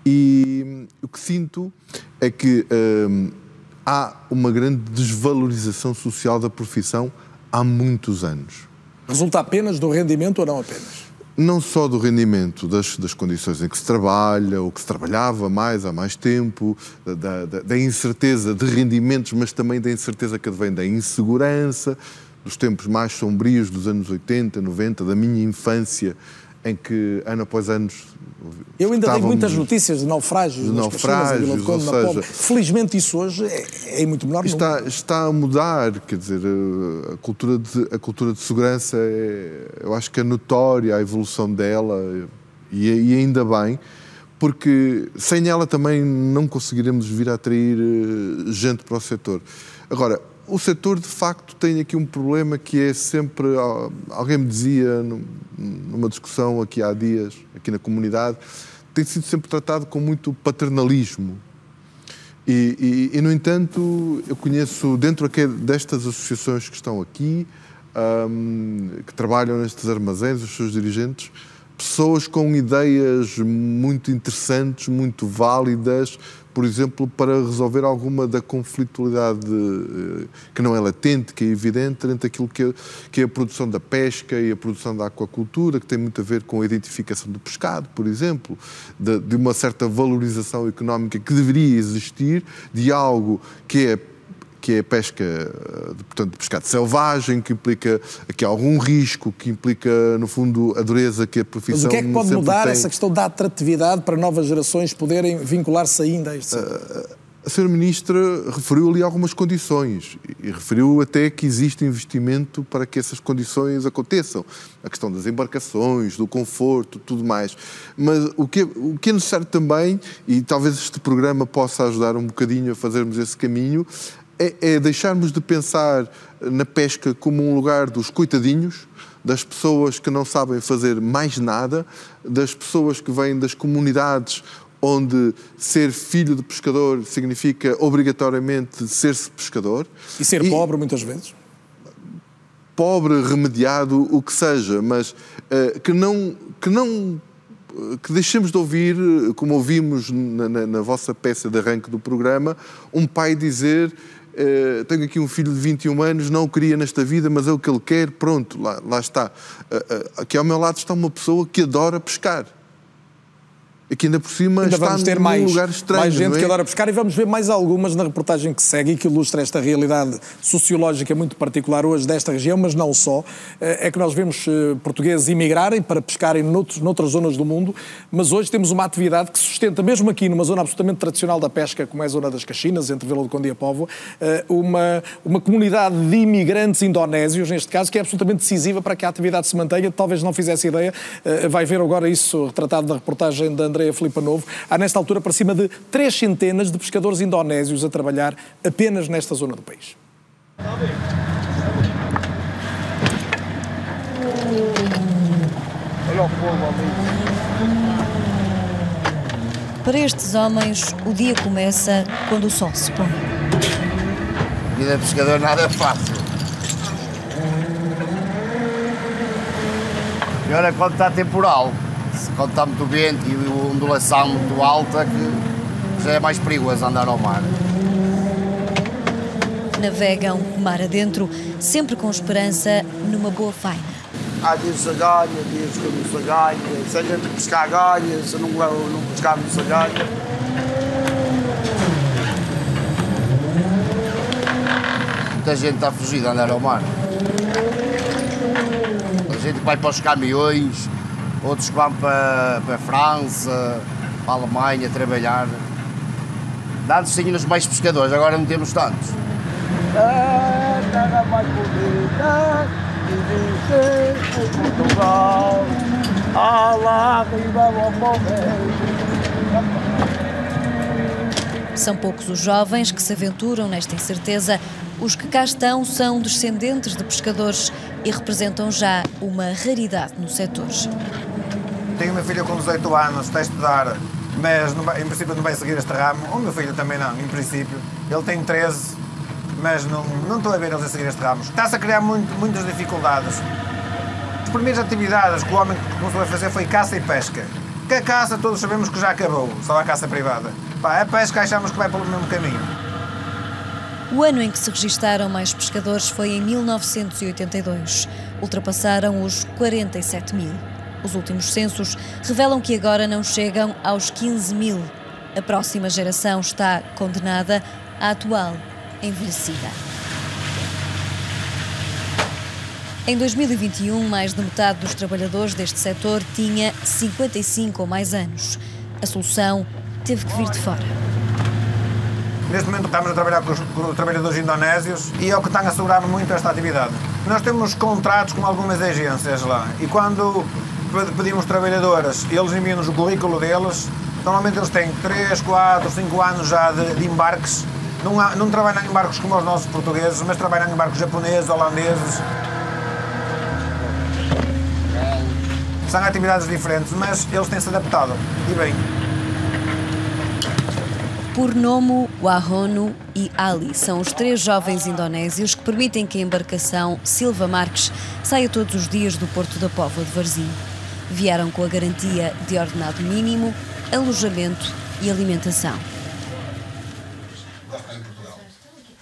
E o que sinto é que há uma grande desvalorização social da profissão há muitos anos. Resulta apenas do rendimento ou não apenas? Não só do rendimento, das, das condições em que se trabalha, ou que se trabalhava mais há mais tempo, da, da, da incerteza de rendimentos, mas também da incerteza que advém da insegurança, dos tempos mais sombrios dos anos 80, 90, da minha infância, em que ano após ano eu ainda tenho muitas notícias de naufrágios, de naufrágios ou Conde, seja, Felizmente isso hoje é, é muito menor. Está, está a mudar, quer dizer, a cultura de, a cultura de segurança, é, eu acho que é notória a evolução dela e, e ainda bem, porque sem ela também não conseguiremos vir a atrair eh, gente para o setor. Agora, o setor de facto tem aqui um problema que é sempre. Alguém me dizia numa discussão aqui há dias, aqui na comunidade, tem sido sempre tratado com muito paternalismo. E, e, e no entanto, eu conheço dentro destas associações que estão aqui, um, que trabalham nestes armazéns, os seus dirigentes, pessoas com ideias muito interessantes, muito válidas, por exemplo, para resolver alguma da conflitualidade eh, que não é latente, que é evidente, entre aquilo que é, que é a produção da pesca e a produção da aquacultura, que tem muito a ver com a identificação do pescado, por exemplo, de, de uma certa valorização económica que deveria existir de algo que é que é a pesca, eh, portanto, de pescado selvagem, que implica aqui algum risco, que implica, no fundo, a dureza que a profissão Mas o que é que pode mudar tem. essa questão da atratividade para novas gerações poderem vincular-se ainda a este uh, a Sra. Ministra referiu ali algumas condições e referiu até que existe investimento para que essas condições aconteçam. A questão das embarcações, do conforto, tudo mais. Mas o que, é, o que é necessário também, e talvez este programa possa ajudar um bocadinho a fazermos esse caminho, é, é deixarmos de pensar na pesca como um lugar dos coitadinhos, das pessoas que não sabem fazer mais nada, das pessoas que vêm das comunidades onde ser filho de pescador significa obrigatoriamente ser-se pescador. E ser e, pobre muitas vezes? Pobre, remediado, o que seja, mas uh, que não. Que não que deixemos de ouvir, como ouvimos na, na, na vossa peça de arranque do programa, um pai dizer Uh, tenho aqui um filho de 21 anos, não o queria nesta vida, mas é o que ele quer, pronto, lá, lá está. Uh, uh, aqui ao meu lado está uma pessoa que adora pescar. Que ainda por cima ainda está vamos ter mais, lugar estranho. mais gente é? que adora pescar e vamos ver mais algumas na reportagem que segue e que ilustra esta realidade sociológica muito particular hoje desta região, mas não só. Eh, É que nós vemos eh, portugueses imigrarem para pescarem noutros, noutras zonas do mundo, mas hoje temos uma atividade que sustenta, mesmo aqui numa zona absolutamente tradicional da pesca, como é a zona das Caxinas, entre Vila do Conde e a Póvoa, eh, uma, uma comunidade de imigrantes indonésios, neste caso, que é absolutamente decisiva para que a atividade se mantenha. Talvez não fizesse ideia, vai ver agora isso retratado na reportagem da Andrea Filipa Novo. Há nesta altura para cima de três centenas de pescadores indonésios a trabalhar apenas nesta zona do país. Para estes homens, o dia começa quando o sol se põe. A vida de pescador nada é fácil. Pior é quando está temporal. Se- Quando está muito vento e a ondulação muito alta, que já é mais perigoso andar ao mar. Navegam mar adentro, sempre com esperança numa boa faina. Há dias se ganha, dias que não se ganha. Se a gente pescar ganha, se não, não pescar não se ganha. Muita gente está fugida a andar ao mar. A gente vai para os caminhões, outros que vão para, para a França, para a Alemanha trabalhar. Antes tínhamos mais pescadores, agora não temos tantos. São poucos os jovens que se aventuram nesta incerteza. Os que cá estão são descendentes de pescadores e representam já uma raridade no setor. Tenho uma filha com 18 anos, está a estudar, mas vai- em princípio não vai seguir este ramo. O meu filho também não, em princípio. Ele tem 13, mas não, não estou a ver eles a seguir este ramo. Está-se a criar muito, muitas dificuldades. As primeiras atividades que o homem começou a fazer foi caça e pesca. Que a caça todos sabemos que já acabou, só a caça privada. Pá, a pesca achamos que vai pelo mesmo caminho. O ano em que se registaram mais pescadores foi em 1982. Ultrapassaram os 47 mil. Os últimos censos revelam que agora não chegam aos 15 mil. A próxima geração está condenada, a atual envelhecida. Em 2021, mais de metade dos trabalhadores deste setor tinha 55 ou mais anos. A solução teve que vir de fora. Neste momento estamos a trabalhar com os, com os trabalhadores indonésios e é o que está a segurar muito esta atividade. Nós temos contratos com algumas agências lá e quando pedimos trabalhadores, eles enviam-nos o currículo deles. Normalmente eles têm 3, 4, 5 anos já de, de embarques. Não, há- não trabalham em barcos como os nossos portugueses, mas trabalham em barcos japoneses, holandeses. São atividades diferentes, mas eles têm-se adaptado. E bem. Purnomo, Wahono e Ali são os três jovens indonésios que permitem que a embarcação Silva Marques saia todos os dias do Porto da Póvoa de Varzim. Vieram com a garantia de ordenado mínimo, alojamento e alimentação.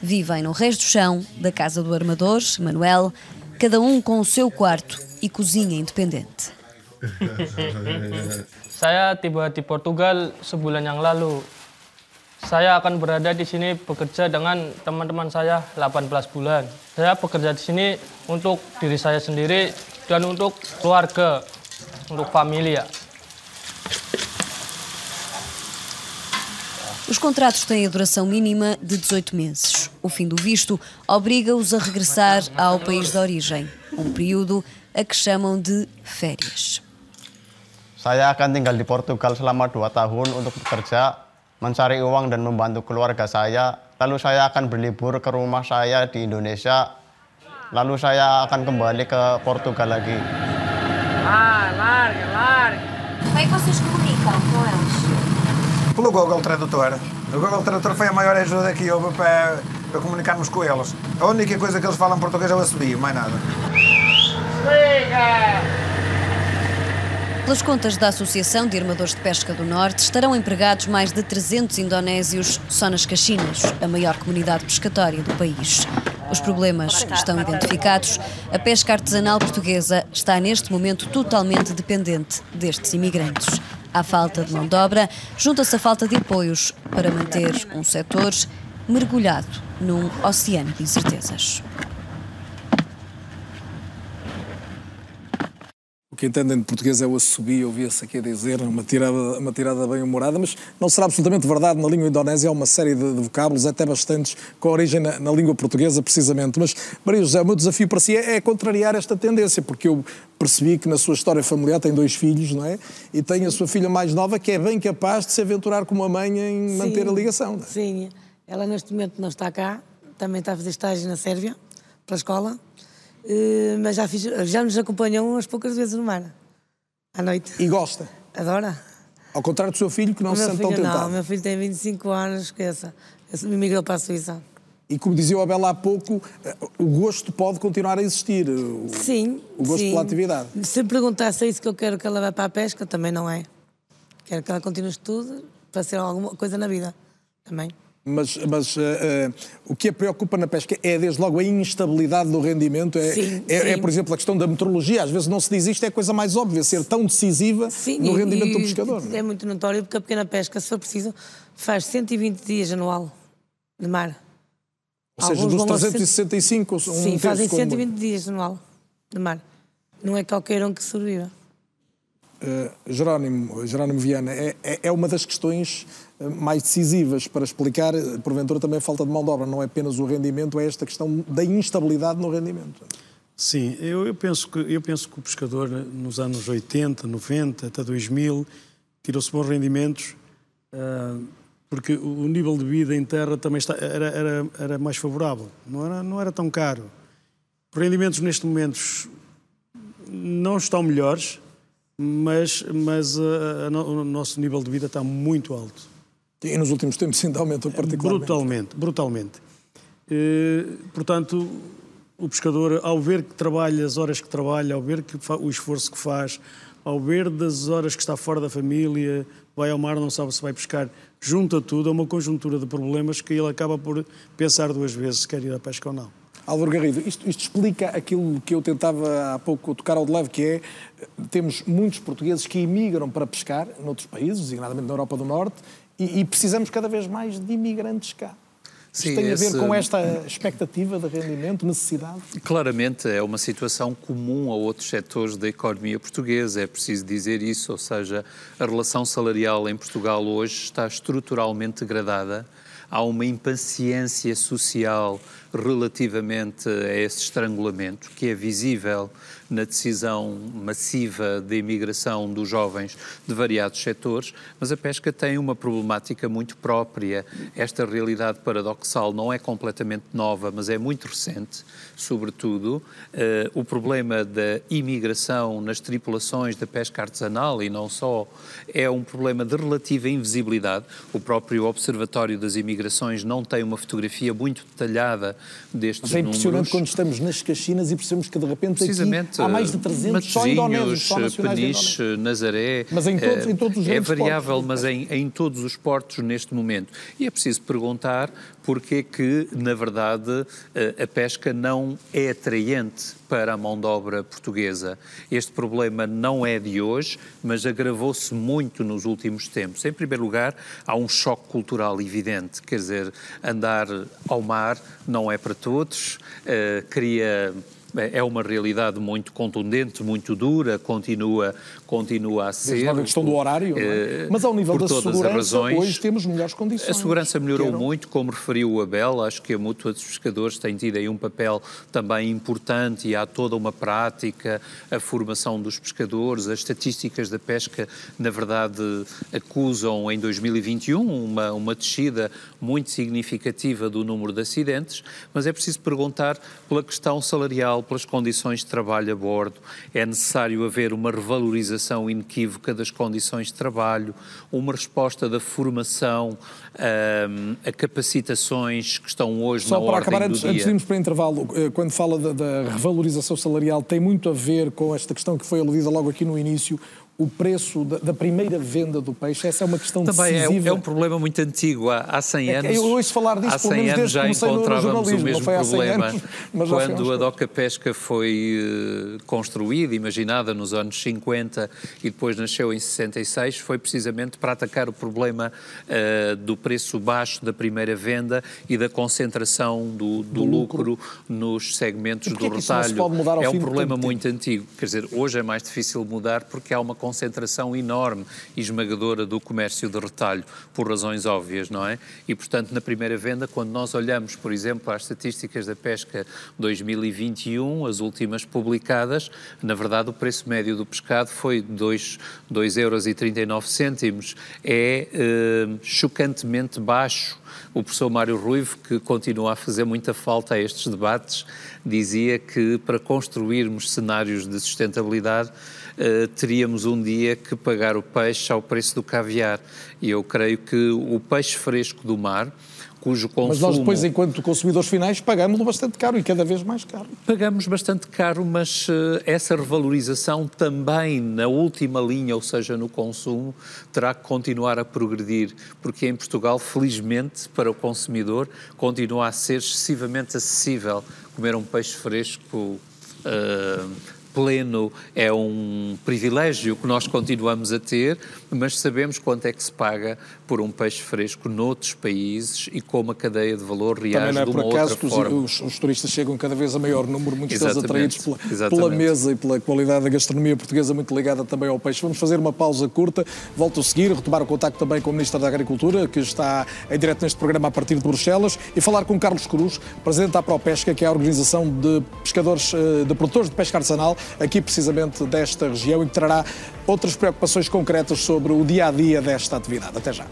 Vivem no resto do chão da casa do armador, Manuel, cada um com o seu quarto e cozinha independente. Saya tiba di Portugal sebulan yang lalu. Saya akan berada di sini bekerja dengan teman-teman saya 18 bulan. Saya bekerja di sini untuk diri saya sendiri dan untuk keluarga, untuk família. Os contratos têm a duração mínima de 18 meses. O fim do visto obriga-os a regressar ao país de origem, um período a que chamam de férias. Saya akan tinggal di Portugal selama dua tahun untuk bekerja, mencari uang dan membantu keluarga saya. Lalu saya akan berlibur ke rumah saya di Indonesia. Lalu saya akan kembali ke Portugal lagi. Vai, larga, larga. Como é que vocês comunicam com eles? Pelo Google Tradutor. O Google Tradutor foi a maior ajuda que houve para, para comunicarmos com eles. A única coisa que eles falam português é o assobio, mais nada. Pelas contas da Associação de Armadores de Pesca do Norte, estarão empregados mais de 300 indonésios só nas Caxinas, a maior comunidade pescatória do país. Os problemas estão identificados. A pesca artesanal portuguesa está neste momento totalmente dependente destes imigrantes. À falta de mão de obra, junta-se a falta de apoios para manter um setor mergulhado num oceano de incertezas. Que entendem de português é o assobio, ouvia-se aqui a dizer, uma tirada, uma tirada bem humorada, mas não será absolutamente verdade. Na língua indonésia há uma série de, de vocábulos, até bastantes, com origem na, na, língua portuguesa, precisamente. Mas, Maria José, o meu desafio para si é, é, contrariar esta tendência, porque eu percebi que na sua história familiar tem dois filhos, não é? E tem a sua filha mais nova que é bem capaz de se aventurar como a mãe em sim, manter a ligação. Não é? Sim, ela neste momento não está cá, também está a fazer estágio na Sérvia, para a escola. Uh, mas já, fiz, já nos acompanhou umas poucas vezes no mar, à noite. E gosta? Adora. Ao contrário do seu filho, que não se sente filho, tão tentado. Não, meu filho tem 25 anos, esqueça. Emigrou para a Suíça. E como dizia o Abel há pouco, o gosto pode continuar a existir. O, sim. O gosto sim. pela atividade. Se perguntasse é isso que eu quero que ela vá para a pesca, também não é. Quero que ela continue estudo para ser alguma coisa na vida. Também. Mas, mas uh, uh, o que a preocupa na pesca é, desde logo, a instabilidade do rendimento. É, sim, é, sim. é, por exemplo, a questão da meteorologia. Às vezes não se diz isto, é a coisa mais óbvia, ser tão decisiva sim, no rendimento e, do pescador. É muito notório porque a pequena pesca, se for preciso, faz 120 dias anual de mar. Ou seja, Alguns dos vão 365, um Sim, fazem 120 dias anual de mar. Não é qualquer um que sobreviva. Uh, Jerónimo, Jerónimo Viana, é, é uma das questões mais decisivas para explicar, porventura, também a falta de mão de obra. Não é apenas o rendimento, é esta questão da instabilidade no rendimento. Sim, eu, eu penso, que, eu penso que o pescador nos anos 80, 90, até 2000, tirou-se bons rendimentos, uh, porque o nível de vida em terra também está, era, era, era mais favorável, não era, não era tão caro. Os rendimentos neste momento não estão melhores, mas, mas uh, o nosso nível de vida está muito alto. E nos últimos tempos ainda aumentou particularmente. Brutalmente, brutalmente. E, portanto, o pescador, ao ver que trabalha as horas que trabalha, ao ver que o esforço que faz, ao ver das horas que está fora da família, vai ao mar, não sabe se vai pescar, junta tudo a uma conjuntura de problemas que ele acaba por pensar duas vezes se quer ir à pesca ou não. Álvaro Garrido, isto, isto, explica aquilo que eu tentava há pouco tocar ao de leve, que é, temos muitos portugueses que imigram para pescar noutros países, designadamente na Europa do Norte, e, e precisamos cada vez mais de imigrantes cá. Isto Sim, tem a ver esse... com esta expectativa de rendimento, necessidade? Claramente é uma situação comum a outros setores da economia portuguesa, é preciso dizer isso, ou seja, a relação salarial em Portugal hoje está estruturalmente degradada, há uma impaciência social relativamente a esse estrangulamento que é visível na decisão massiva de imigração dos jovens de variados setores, mas a pesca tem uma problemática muito própria. Esta realidade paradoxal não é completamente nova, mas é muito recente, sobretudo. Uh, o problema da imigração nas tripulações da pesca artesanal e não só é um problema de relativa invisibilidade. O próprio Observatório das Imigrações não tem uma fotografia muito detalhada destes Mas é impressionante números. quando estamos nas Caxinas e percebemos que de repente aqui há mais de 300 só indonésios, só Peniche, Nazaré. Mas em todos, em todos os É variável, portos. mas em, em todos os portos neste momento. E é preciso perguntar porque que, na verdade, a pesca não é atraente para a mão de obra portuguesa. Este problema não é de hoje, mas agravou-se muito nos últimos tempos. Em primeiro lugar, há um choque cultural evidente, quer dizer, andar ao mar não é para todos, uh, cria é uma realidade muito contundente, muito dura, continua, continua a ser. Desde a questão do horário, é? Mas ao nível da segurança, razões, hoje temos melhores condições. A segurança melhorou muito, como referiu o Abel, acho que a Mútua dos Pescadores tem tido aí um papel também importante e há toda uma prática, a formação dos pescadores, as estatísticas da pesca, na verdade, acusam em 2021 uma, uma descida muito significativa do número de acidentes, mas é preciso perguntar pela questão salarial pelas condições de trabalho a bordo. É necessário haver uma revalorização inequívoca das condições de trabalho, uma resposta da formação um, a capacitações que estão hoje Só na para ordem acabar, do antes, dia. antes de irmos para o intervalo, eh, quando fala da, da revalorização salarial, tem muito a ver com esta questão que foi aludida logo aqui no início, o preço da, da, primeira venda do peixe? Essa é uma questão Também decisiva. É, é um problema muito antigo. Há, há 100 é anos. eu ouço falar disso, há 100 anos já encontrávamos o mesmo problema anos, quando a Doca Pesca foi uh, construída, imaginada nos anos 50 e depois nasceu em 66. Foi precisamente para atacar o problema uh, do preço baixo da primeira venda e da concentração do, do, do lucro, lucro, nos segmentos do é retalho. é um problema muito antigo. Quer dizer, hoje é mais difícil mudar porque há uma concentração enorme e esmagadora do comércio de retalho, por razões óbvias, não é? E, portanto, na primeira venda, quando nós olhamos, por exemplo, às estatísticas da pesca 2021, as últimas publicadas, na verdade o preço médio do pescado foi 2,39 euros. É eh, chocantemente baixo o professor Mário Ruivo, que continua a fazer muita falta a estes debates, dizia que para construirmos cenários de sustentabilidade uh, teríamos um dia que pagar o peixe ao preço do caviar. E eu creio que o peixe fresco do mar, cujo consumo... Mas nós depois, enquanto consumidores finais, pagamos-lo bastante caro e cada vez mais caro. Pagamos bastante caro, mas uh, essa revalorização também na última linha, ou seja, no consumo, terá que continuar a progredir, porque em Portugal, felizmente, para o consumidor, continua a ser excessivamente acessível comer um peixe fresco uh, pleno é um privilégio que nós continuamos a ter, mas sabemos quanto é que se paga por um peixe fresco noutros países e como a cadeia de valor reage Também não é por acaso que os, os, turistas chegam cada vez a maior número, muitos deles atraídos pela, pela, mesa e pela qualidade da gastronomia portuguesa, muito ligada também ao peixe. Vamos fazer uma pausa curta, volto a seguir, retomar o contacto também com o Ministro da Agricultura, que está em direto neste programa a partir de Bruxelas, e falar com Carlos Cruz, Presidente da ProPesca, que é a organização de pescadores, eh, de produtores de pesca artesanal, aqui precisamente desta região, e que trará outras preocupações concretas sobre o dia a dia desta atividade. Até já.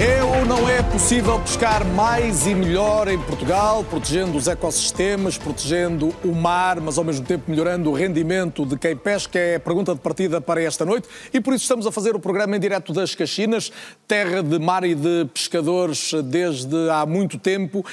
É ou não é possível pescar mais e melhor em Portugal, protegendo os ecossistemas, protegendo o mar, mas ao mesmo tempo melhorando o rendimento de quem pesca? É a pergunta de partida para esta noite. E por isso estamos a fazer o programa em direto das Caxinas, terra de mar e de pescadores desde há muito tempo.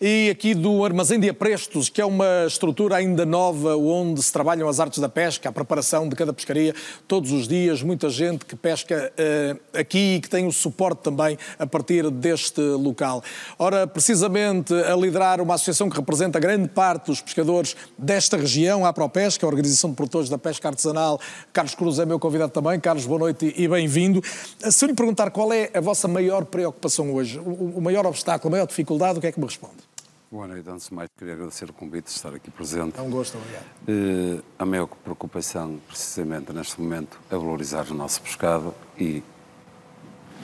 E aqui do Armazém de Aprestos, que é uma estrutura ainda nova onde se trabalham as artes da pesca, a preparação de cada pescaria todos os dias, muita gente que pesca uh, aqui e que tem o suporte também a partir deste local. Ora, precisamente a liderar uma associação que representa grande parte dos pescadores desta região, a ProPesca, a Organização de Produtores da Pesca Artesanal, Carlos Cruz é meu convidado também. Carlos, boa noite e bem-vindo. Se eu lhe perguntar qual é a vossa maior preocupação hoje, o maior obstáculo, a maior dificuldade, o que é que me responde? Boa noite. Antes de mais, queria agradecer o convite de estar aqui presente. É um gosto, obrigado. Uh, a maior preocupação, precisamente neste momento, é valorizar o nosso pescado e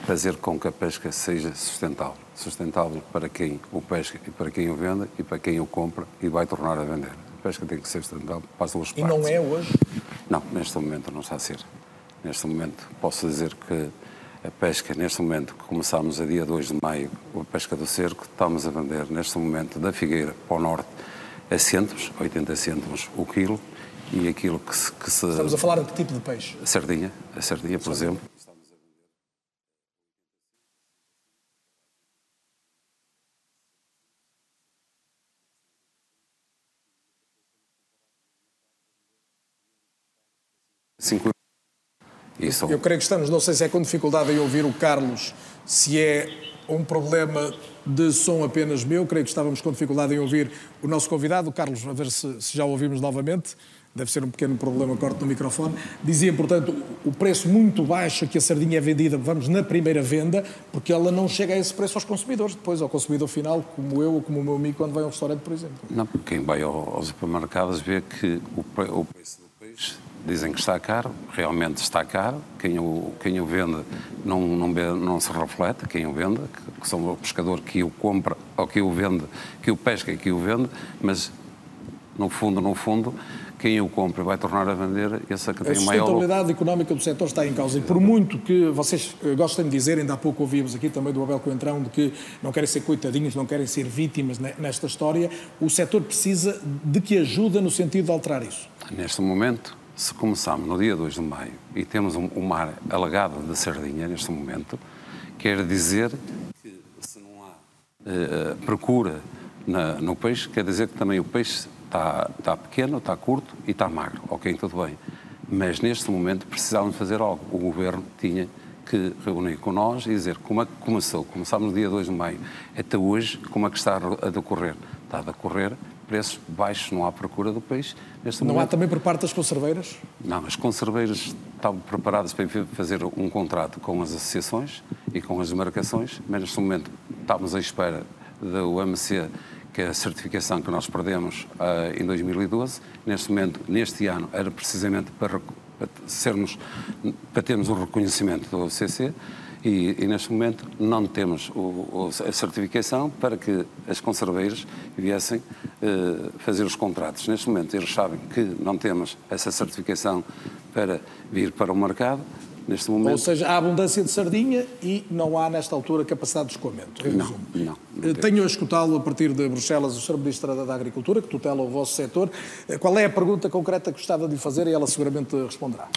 fazer com que a pesca seja sustentável. Sustentável para quem o pesca e para quem o vende e para quem o compra e vai tornar a vender. A pesca tem que ser sustentável para as duas partes. E não é hoje? Não, neste momento não está a ser. Neste momento posso dizer que a pesca, neste momento, que começámos a dia 2 de maio, a pesca do cerco, estamos a vender, neste momento, da Figueira para o norte, a centos, 80 cêntimos o quilo, e aquilo que se, que se... Estamos a falar de que tipo de peixe? A sardinha, a sardinha, por exemplo. Isso. Eu creio que estamos, não sei se é com dificuldade em ouvir o Carlos, se é um problema de som apenas meu, creio que estávamos com dificuldade em ouvir o nosso convidado, o Carlos, a ver se, se já o ouvimos novamente. Deve ser um pequeno problema, corte no microfone. Dizia, portanto, o preço muito baixo que a sardinha é vendida, vamos na primeira venda, porque ela não chega a esse preço aos consumidores, depois ao consumidor final, como eu ou como o meu amigo quando vai a um restaurante, por exemplo. Não, quem vai aos supermercados vê que o, preço do peixe dizem que está caro, realmente está caro, quem o, quem o vende não, não, não se reflete, quem o vende, que, que são o pescador que o compra ou que o vende, que o pesca e que o vende, mas no fundo, no fundo, quem o compra vai tornar a vender, esse é que tem a maior... A sustentabilidade económica do setor está em causa. E por muito que vocês eh, gostem de dizer, ainda há pouco ouvimos aqui também do Abel Coentrão, de que não querem ser coitadinhos, não querem ser vítimas nesta história, o setor precisa de que ajuda no sentido de alterar isso? Neste momento, se começamos no dia 2 de maio e temos um, um mar alagado de sardinha neste momento, quer dizer que se não há uh, procura na, no peixe, quer dizer que também o peixe está, está pequeno, está curto e está magro. Ok, tudo bem. Mas neste momento precisávamos fazer algo. O governo tinha que reunir com nós e dizer como é que começou. Começámos no dia 2 de maio. Até hoje, como é que está a decorrer? Está a decorrer preços baixos, não há procura do peixe. Neste não momento, há também por parte das conserveiras? Não, as conserveiras estavam preparadas para fazer um contrato com as associações e com as demarcações, mas neste momento estamos à espera do MC que é a certificação que nós perdemos uh, em 2012. Neste momento, neste ano, era precisamente para, para, sermos, para termos o reconhecimento do OCC e, e, neste momento não temos o, o, a certificação para que as conserveiras viessem uh, fazer os contratos. Neste momento eles sabem que não temos essa certificação para vir para o mercado neste momento. Ou seja, há abundância de sardinha e não há, nesta altura, capacidade de escoamento. Não, não, não eh, Tenho a escutá-lo a partir de Bruxelas, o Sr. Ministro da Agricultura, que tutela o vosso setor. Eh, qual é a pergunta concreta que gostava de lhe fazer e ela seguramente responderá.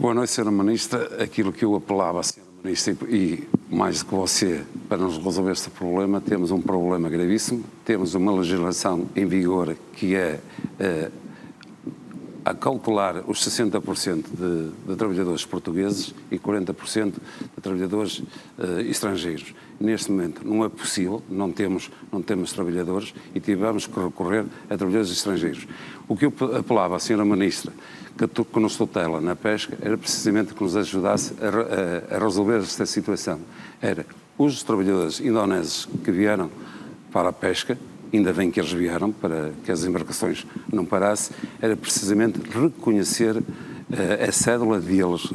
Boa noite, Sra. Ministra. Aquilo que eu apelava Sra. Ministra e mais do que você, para nos resolver este problema, temos um problema gravíssimo. Temos uma legislação em vigor que é uh, a calcular os 60% de, de, trabalhadores portugueses e 40% de trabalhadores uh, estrangeiros. Neste momento não é possível, não temos, não temos trabalhadores e tivemos que recorrer a trabalhadores estrangeiros. O que eu apelava à Sra. Ministra, que, que nos tutela na pesca, era precisamente que nos ajudasse a, a, a resolver esta situação. Era os trabalhadores indonésios que vieram para a pesca, ainda bem que eles vieram para que as embarcações não parassem, era precisamente reconhecer uh, a cédula deles.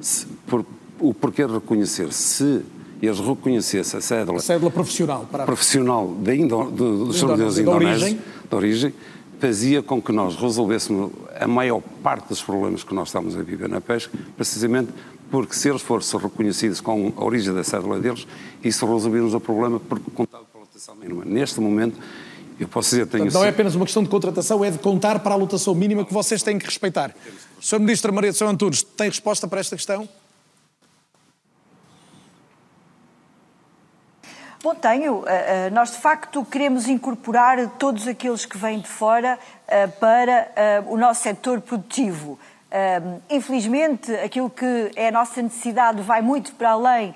Se, por, o porquê reconhecer? Se eles reconhecessem a cédula... A cédula profissional. Para... Profissional de Indo, de, dos trabalhadores indonésios, de origem, fazia com que nós resolvêssemos a maior parte dos problemas que nós estamos a viver na pesca, precisamente porque se eles fossem reconhecidos com a origem da cédula deles, isso resolvíamos o problema porque contava lotação mínima. Neste momento, eu posso dizer, tenho... Não é apenas uma questão de contratação, é de contar para a lotação mínima que vocês têm que respeitar. Sr. Ministro Maria de São Antunes, tem resposta para esta questão? Bom, tenho. Eh, eh, nós, de facto, queremos incorporar todos aqueles que vêm de fora eh, para o nosso setor produtivo. Infelizmente, aquilo que é a nossa necessidade vai muito para além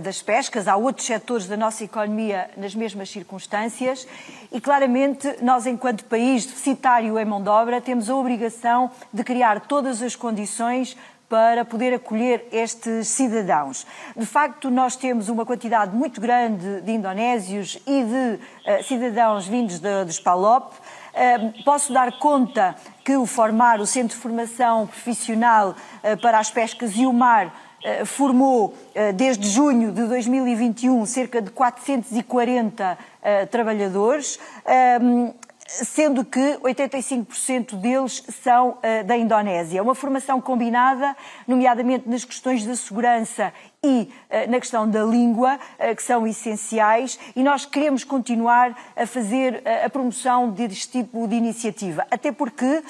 das pescas, há outros setores da nossa economia nas mesmas circunstâncias e claramente nós, enquanto país deficitário em mão de obra, temos a obrigação de criar todas as condições para poder acolher estes cidadãos. De facto, nós temos uma quantidade muito grande de indonésios e de uh, cidadãos vindos de, dos PALOP. Uh, posso dar conta que o Formar, o Centro de Formação Profissional uh, para as Pescas e o Mar, eh, formou desde junho de 2021 cerca de 440 eh, trabalhadores, ehm, sendo que 85% deles são da Indonésia. Uma formação combinada, nomeadamente nas questões da segurança e eh, na questão da língua, eh, que são essenciais, e nós queremos continuar a fazer eh, a promoção deste tipo de iniciativa. Até porque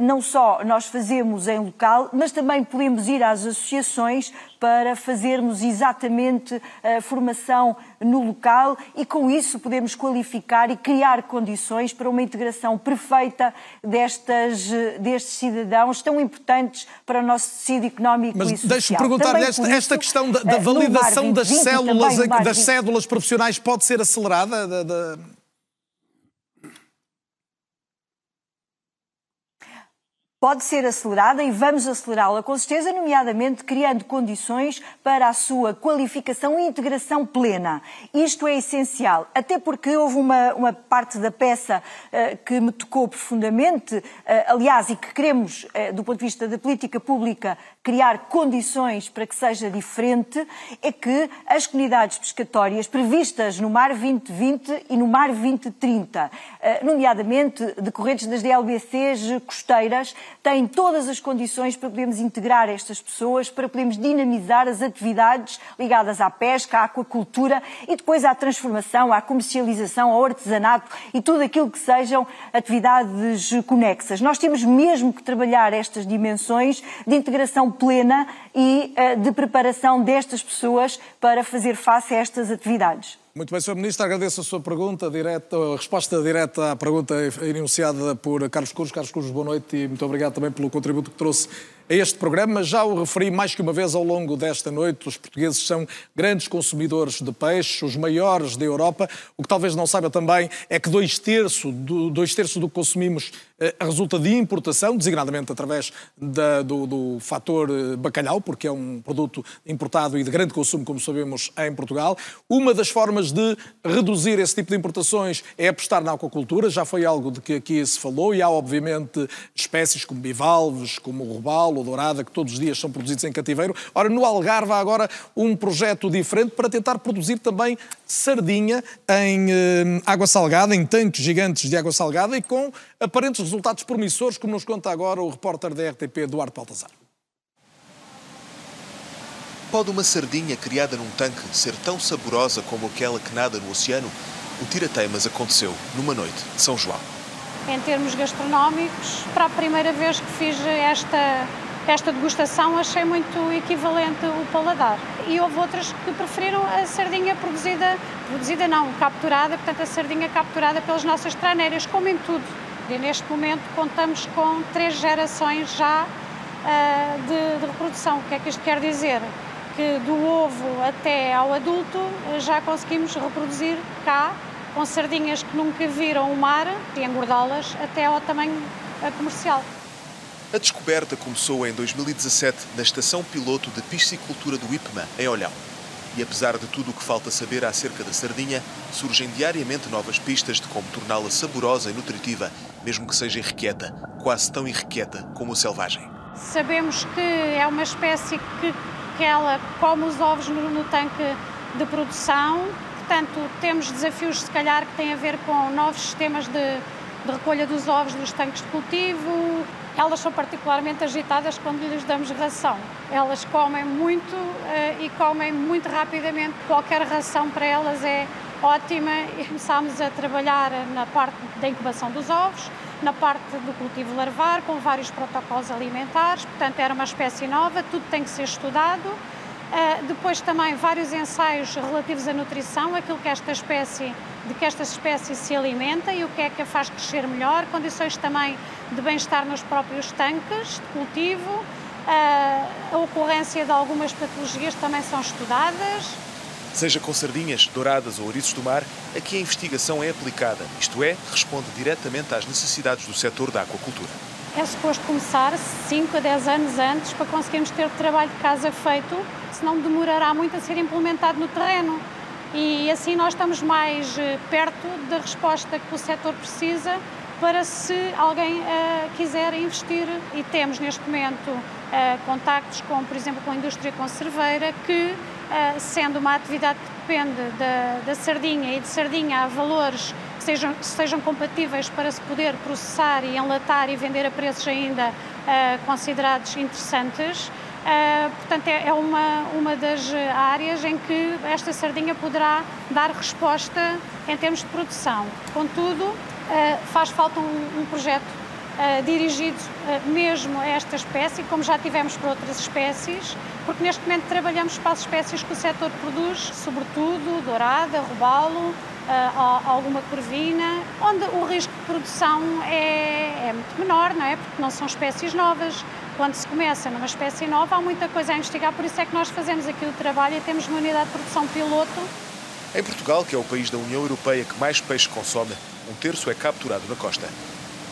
não só nós fazemos em local, mas também podemos ir às associações para fazermos exatamente a formação no local e com isso podemos qualificar e criar condições para uma integração perfeita destas, destes cidadãos tão importantes para o nosso tecido económico Mas e social. Mas deixe-me perguntar-lhe esta, esta questão da, da eh, validação das células, das cédulas profissionais pode ser acelerada? Da, da... pode ser acelerada e vamos acelerá-la com certeza, nomeadamente criando condições para a sua qualificação e integração plena. Isto é essencial, até porque houve uma, uma parte da peça uh, que me tocou profundamente, uh, aliás, e que queremos, uh, do ponto de vista da política pública, criar condições para que seja diferente, é que as comunidades pescatórias previstas no Mar 2020 e no Mar 2030, nomeadamente decorrentes das DLBCs costeiras, têm todas as condições para podermos integrar estas pessoas, para podermos dinamizar as atividades ligadas à pesca, à aquacultura e depois à transformação, à comercialização, ao artesanato e tudo aquilo que sejam atividades conexas. Nós temos mesmo que trabalhar estas dimensões de integração plena e uh, de preparação destas pessoas para fazer face a estas atividades. Muito bem, Sr. Ministro, agradeço a sua pergunta direta, a resposta direta à pergunta enunciada por Carlos Cruz. Carlos Cruz, boa noite e muito obrigado também pelo contributo que trouxe a este programa. Já o referi mais que uma vez ao longo desta noite, os portugueses são grandes consumidores de peixe, os maiores da Europa. O que talvez não saiba também é que dois terços do, dois terços do que consumimos eh, resulta de importação, designadamente através da, do, do fator eh, bacalhau, porque é um produto importado e de grande consumo, como sabemos, em Portugal. Uma das formas de reduzir esse tipo de importações é apostar na aquacultura, já foi algo de que aqui se falou, e há obviamente espécies como bivalves, como robalo, ou dourada, que todos os dias são produzidos em cativeiro. Ora, no Algarve há agora um projeto diferente para tentar produzir também sardinha em eh, água salgada, em tanques gigantes de água salgada e com aparentes resultados promissores, como nos conta agora o repórter da RTP, Eduardo Baltazar. Pode uma sardinha criada num tanque ser tão saborosa como aquela que nada no oceano? O tirateimas aconteceu numa noite de São João. Em termos gastronómicos, para a primeira vez que fiz esta esta degustação achei muito equivalente o paladar. E houve outras que preferiram a sardinha produzida, produzida não, capturada, portanto a sardinha capturada pelas nossas traneiras, como em tudo. E neste momento contamos com três gerações já uh, de, de reprodução. O que é que isto quer dizer? Que do ovo até ao adulto já conseguimos reproduzir cá com sardinhas que nunca viram o mar e engordá-las até ao tamanho comercial. A descoberta começou em 2017 na estação piloto de piscicultura do IPMA, em Olhão. E apesar de tudo o que falta saber acerca da sardinha, surgem diariamente novas pistas de como torná-la saborosa e nutritiva, mesmo que seja irrequieta, quase tão irrequieta como o selvagem. Sabemos que é uma espécie que, que ela come os ovos no, no tanque de produção, portanto temos desafios se calhar que têm a ver com novos sistemas de, de recolha dos ovos nos tanques de cultivo, elas são particularmente agitadas quando lhes damos ração. Elas comem muito uh, e comem muito rapidamente. Qualquer ração para elas é ótima e começámos a trabalhar na parte da incubação dos ovos, na parte do cultivo larvar, com vários protocolos alimentares, portanto era uma espécie nova, tudo tem que ser estudado. Uh, depois também vários ensaios relativos à nutrição, aquilo que esta espécie de que esta espécie se alimenta e o que é que a faz crescer melhor, condições também de bem-estar nos próprios tanques de cultivo, a ocorrência de algumas patologias também são estudadas. Seja com sardinhas, douradas ou ouriços do mar, aqui a investigação é aplicada, isto é, responde diretamente às necessidades do setor da aquacultura. É suposto começar 5 a 10 anos antes para conseguirmos ter o trabalho de casa feito, senão demorará muito a ser implementado no terreno e assim nós estamos mais eh, perto da resposta que o setor precisa para se alguém uh, quiser investir. E temos neste momento uh, contactos com, por exemplo, com a indústria conserveira, que, uh, sendo uma atividade que depende da, da, sardinha e de sardinha a valores que sejam, sejam compatíveis para se poder processar e enlatar e vender a preços ainda considerados interessantes, Uh, portanto, é, é uma, uma das áreas em que esta sardinha poderá dar resposta em termos de produção. Contudo, uh, faz falta um, um projeto uh, dirigido mesmo a esta espécie, como já tivemos para outras espécies, porque neste momento trabalhamos para as espécies que o setor produz, sobretudo dourada, robalo, alguma corvina, onde o risco de produção é, é muito menor, não é? Porque não são espécies novas quando se começa numa espécie nova, há muita coisa a investigar, por isso é que nós fazemos aqui o trabalho e temos uma unidade de produção piloto. Em Portugal, que é o país da União Europeia que mais peixe consome, um terço é capturado na costa.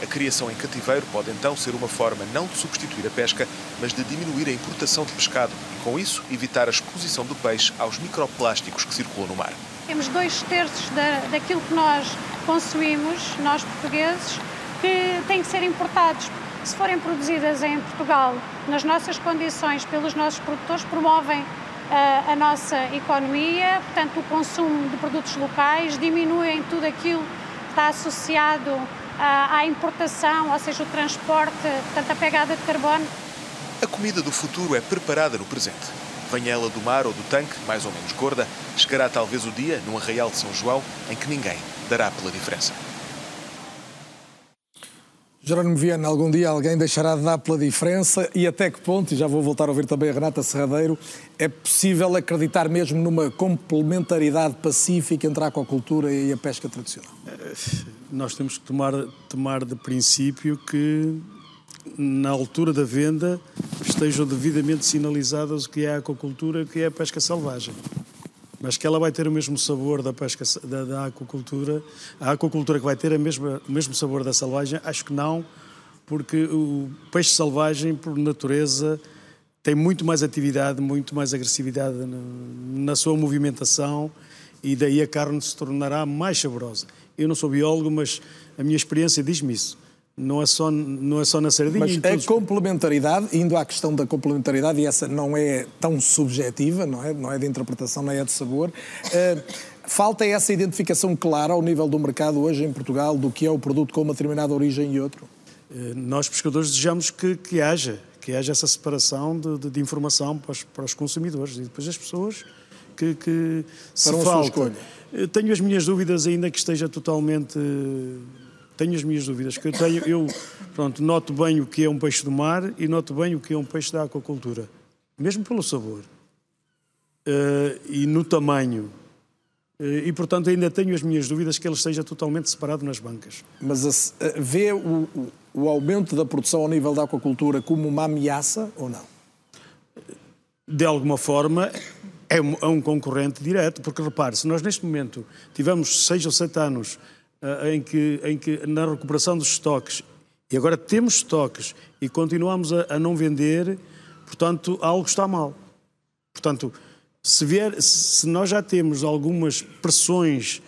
A criação em cativeiro pode então ser uma forma não de substituir a pesca, mas de diminuir a importação de pescado e, com isso, evitar a exposição do peixe aos microplásticos que circulam no mar. Temos dois terços da, daquilo que nós consumimos, nós portugueses, que têm que ser importados, se forem produzidas em Portugal, nas nossas condições, pelos nossos produtores, promovem uh, a nossa economia, portanto, o consumo de produtos locais, diminuem tudo aquilo que está associado uh, à importação, ou seja, o transporte, portanto, a pegada de carbono. A comida do futuro é preparada no presente. Venha ela do mar ou do tanque, mais ou menos gorda, chegará talvez o dia, num arraial de São João, em que ninguém dará pela diferença. Jerónimo Viana, algum dia alguém deixará de dar pela diferença e até que ponto, e já vou voltar a ouvir também a Renata Serradeiro, é possível acreditar mesmo numa complementaridade pacífica entre a aquacultura e a pesca tradicional? Nós temos que tomar, tomar de princípio que na altura da venda estejam devidamente sinalizadas o que é a aquacultura e o que é a pesca selvagem. Mas que ela vai ter o mesmo sabor da pesca da, da aquacultura, a aquacultura que vai ter a mesma, o mesmo sabor da selvagem, acho que não, porque o peixe selvagem, por natureza, tem muito mais atividade, muito mais agressividade na sua movimentação e daí a carne se tornará mais saborosa. Eu não sou biólogo, mas a minha experiência diz-me isso. Não é, só, não é só na sardinha. Mas a complementaridade, indo à questão da complementaridade, e essa não é tão subjetiva, não é, não é de interpretação nem é de sabor, uh, falta essa identificação clara ao nível do mercado hoje em Portugal do que é o produto com uma determinada origem e outro? Uh, nós, pescadores, desejamos que, que haja, que haja essa separação de, de, de informação para os, para os, consumidores e depois as pessoas que, que se falta. Tenho as minhas dúvidas ainda que esteja totalmente tenho as minhas dúvidas, que eu tenho, eu pronto, noto bem o que é um peixe do mar e noto bem o que é um peixe da aquacultura, mesmo pelo sabor uh, e no tamanho. Uh, e, portanto, ainda tenho as minhas dúvidas que ele esteja totalmente separado nas bancas. Mas uh, vê o, o aumento da produção ao nível da aquacultura como uma ameaça ou não? De alguma forma, é um, é um concorrente direto, porque repare, se nós neste momento tivemos seis ou sete anos eh, em que, em que na recuperação dos estoques, e agora temos estoques e continuamos a, a não vender, portanto, algo está mal. Portanto, se, vier, se nós já temos algumas pressões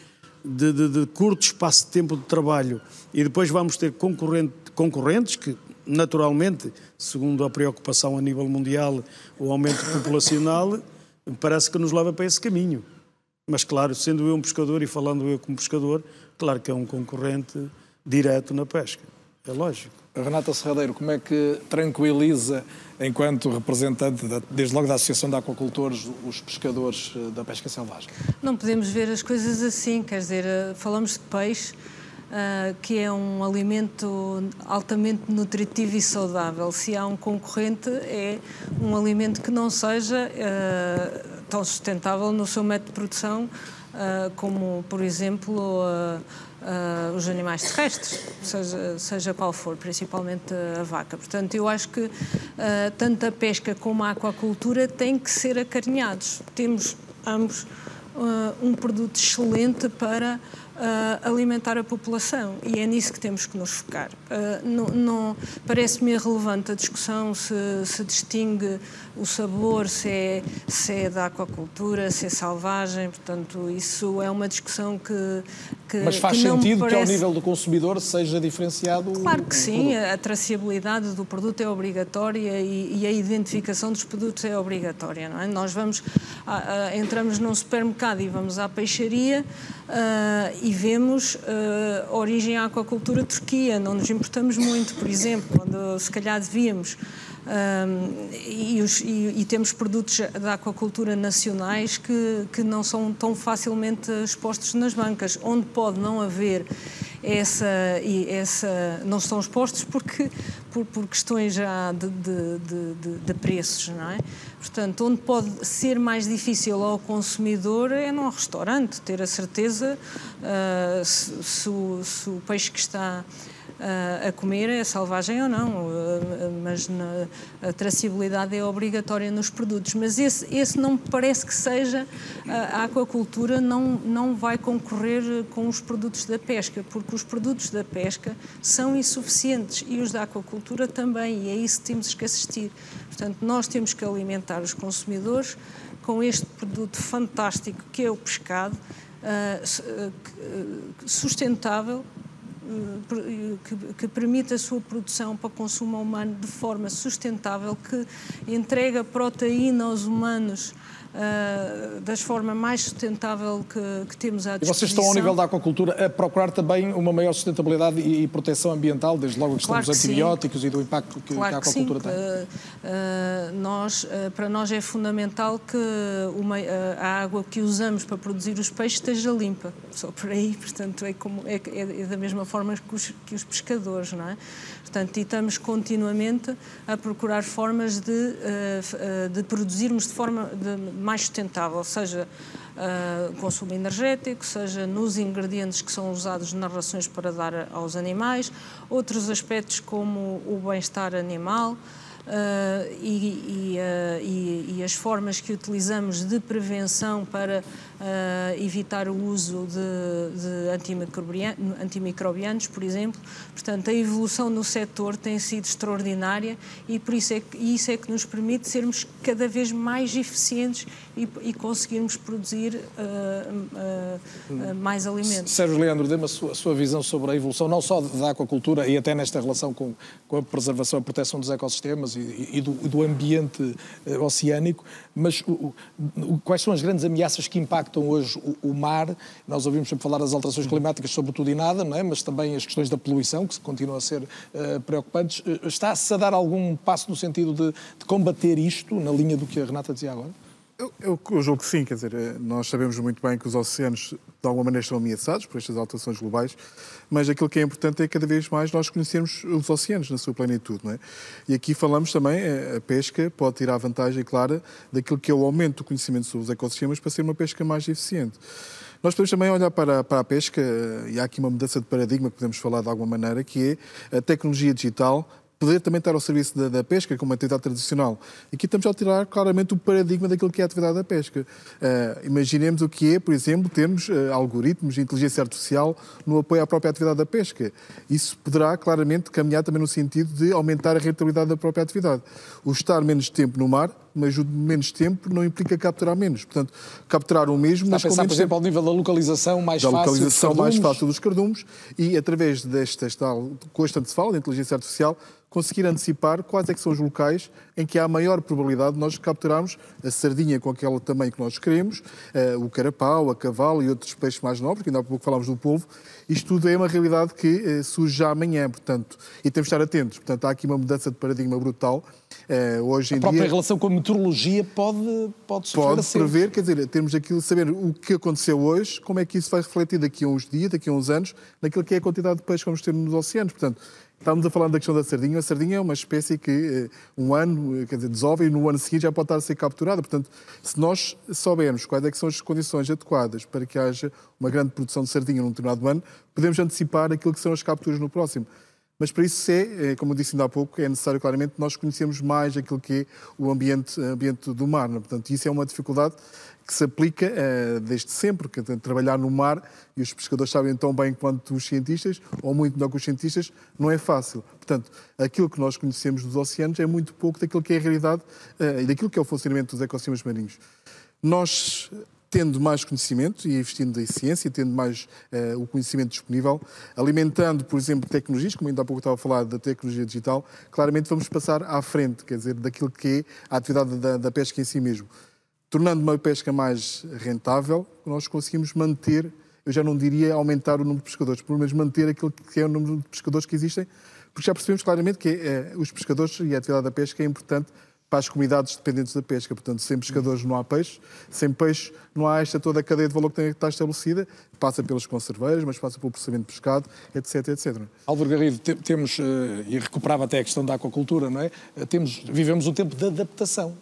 de, de, de, curto espaço de tempo de trabalho e depois vamos ter concorrente, concorrentes que, naturalmente, segundo a preocupação a nível mundial, o aumento populacional, parece que nos leva para esse caminho. Mas, claro, sendo eu um pescador e falando eu como pescador, claro que é um concorrente direto na pesca. É lógico. Renata Serradeiro, como é que tranquiliza, enquanto representante, da, desde logo da Associação de Aquacultores, os pescadores eh, da pesca selvagem? Não podemos ver as coisas assim, quer dizer, eh, falamos de peixe, uh, que é um alimento altamente nutritivo e saudável. Se há um concorrente, é um alimento que não seja uh, tão sustentável no seu método de produção como, por exemplo, uh, uh, os animais terrestres, seja, seja qual for, principalmente a vaca. Portanto, eu acho que tanto a pesca como a aquacultura têm que ser acarinhados. Temos ambos um produto excelente para uh, alimentar a população e é nisso que temos que nos focar. Uh, não, não Parece-me irrelevante a discussão se, se distingue o sabor, se é, se é da aquacultura, se é selvagem, portanto, isso é uma discussão que. que Mas faz que sentido parece... que, ao nível do consumidor, seja diferenciado? Claro que sim, a traceabilidade do produto é obrigatória e, e, a identificação dos produtos é obrigatória. Não é? Nós vamos, a, a, entramos num supermercado e vamos à peixaria uh, e vemos uh, origem à aquacultura Turquia, não nos importamos muito, por exemplo, quando se calhar devíamos. Um, e, os, e, e, temos produtos da aquacultura nacionais que, que não são tão facilmente expostos nas bancas, onde pode não haver essa, essa não estão expostos porque por, por questões já de, de, de, de, preços, não é? Portanto, onde pode ser mais difícil ao consumidor é num restaurante ter a certeza uh, se, se, se o peixe que está a comer é selvagem ou não, mas a traçabilidade é obrigatória nos produtos. Mas esse, esse não me parece que seja, a aquacultura não, não vai concorrer com os produtos da pesca, porque os produtos da pesca são insuficientes e os da aquacultura também, e é isso que temos que assistir. Portanto, nós temos que alimentar os consumidores com este produto fantástico que é o pescado, sustentável, que, que permite a sua produção para consumo humano de forma sustentável, que entrega proteína aos humanos uh, das forma mais sustentável que, que, temos à disposição. E vocês estão ao nível da aquacultura a procurar também uma maior sustentabilidade e, e proteção ambiental, desde logo a questão claro dos antibióticos sim. e do impacto que, claro que a aquacultura que tem? Uh, uh, nós, para nós é fundamental que uma, a água que usamos para produzir os peixes esteja limpa, só por aí, portanto é, como, é, é da mesma forma forma que os, que os pescadores, não é? Portanto, e estamos continuamente a procurar formas de, uh, de produzirmos de forma de, mais sustentável, seja uh, consumo energético, seja nos ingredientes que são usados nas rações para dar aos animais, outros aspectos como o bem-estar animal. Uh, e, e, uh, e, e, as formas que utilizamos de prevenção para uh, evitar o uso de, de antimicrobianos, por exemplo. Portanto, a evolução no setor tem sido extraordinária e por isso é que, isso é que nos permite sermos cada vez mais eficientes e, e conseguirmos produzir uh, uh, mais alimentos. Sérgio Leandro, dê-me a sua, a sua, visão sobre a evolução, não só da aquacultura e até nesta relação com, com a preservação e proteção dos ecossistemas e, e, do, do, ambiente oceânico, mas o, o, quais são as grandes ameaças que impactam impactam hoje o, o, mar. Nós ouvimos sempre falar das alterações climáticas sobre tudo e nada, não é? mas também as questões da poluição, que continuam a ser uh, preocupantes. Uh, Está-se a dar algum passo no sentido de, de combater isto, na linha do que a Renata dizia agora? Eu, eu, julgo que sim, quer dizer, eh, nós sabemos muito bem que os oceanos de alguma maneira estão ameaçados por estas alterações globais, mas aquilo que é importante é cada vez mais nós conhecermos os oceanos na sua plenitude, não é? E aqui falamos também, eh, a pesca pode tirar vantagem clara daquilo que é o aumento do conhecimento sobre os ecossistemas para ser uma pesca mais eficiente. Nós podemos também olhar para, para a pesca, eh, e há aqui uma mudança de paradigma que podemos falar de alguma maneira, que é a tecnologia digital poder também estar ao serviço da, da, pesca como atividade tradicional. Aqui estamos a alterar claramente o paradigma daquilo que é a atividade da pesca. Uh, imaginemos o que é, por exemplo, termos uh, algoritmos de inteligência artificial no apoio à própria atividade da pesca. Isso poderá claramente caminhar também no sentido de aumentar a rentabilidade da própria atividade. O estar menos tempo no mar mas o menos tempo não implica capturar menos. Portanto, capturar o mesmo, Está mas a pensar, por exemplo, ao nível da localização mais da fácil localização mais fácil dos cardumes e através desta, tal, constante se fala, da inteligência artificial, conseguir antecipar quais é que são os locais em que há maior probabilidade de nós capturarmos a sardinha com aquele tamanho que nós queremos, uh, o carapau, a cavalo e outros peixes mais nobres, que ainda há pouco falámos do polvo. Isto tudo é uma realidade que uh, surge já amanhã, portanto, e temos de estar atentos. Portanto, há aqui uma mudança de paradigma brutal. Uh, hoje em a própria dia, relação com a meteorologia pode, pode Pode prever, quer dizer, temos aquilo, saber o que aconteceu hoje, como é que isso vai refletir daqui a uns dias, daqui a uns anos, naquilo que é a quantidade de peixe que vamos ter nos oceanos. Portanto, Estávamos a falar da questão da sardinha. A sardinha é uma espécie que eh, um ano, eh, quer dizer, desove e no ano seguinte já pode estar a ser capturada. Portanto, se nós soubermos quais é são as condições adequadas para que haja uma grande produção de sardinha num determinado ano, podemos antecipar aquilo que são as capturas no próximo. Mas para isso é, como eu disse ainda há pouco, é necessário claramente nós conhecermos mais aquilo que é o ambiente, ambiente do mar. Né? Portanto, isso é uma dificuldade que se aplica uh, desde sempre, que é trabalhar no mar, e os pescadores sabem tão bem quanto os cientistas, ou muito melhor que os cientistas, não é fácil. Portanto, aquilo que nós conhecemos dos oceanos é muito pouco daquilo que é a realidade uh, e daquilo que é o funcionamento dos ecossistemas marinhos. Nós tendo mais conhecimento e investindo em ciência, tendo mais uh, o conhecimento disponível, alimentando, por exemplo, tecnologias, como ainda há pouco estava a falar da tecnologia digital, claramente vamos passar à frente, quer dizer, daquilo que é a atividade da, da pesca em si mesmo tornando uma pesca mais rentável, nós conseguimos manter, eu já não diria aumentar o número de pescadores, pelo menos manter aquilo que é o número de pescadores que existem, porque já percebemos claramente que é, os pescadores e a atividade da pesca é importante para as comunidades dependentes da pesca. Portanto, sem pescadores não há peixe, sem peixe não há esta toda a cadeia de valor que tem que estar estabelecida passa pelas conserveiras, mas passa pelo processamento de pescado, etc, etc. Álvaro Garrido, temos, eh, e recuperava até a questão da aquacultura, não é? Eh, temos, vivemos um tempo de adaptação.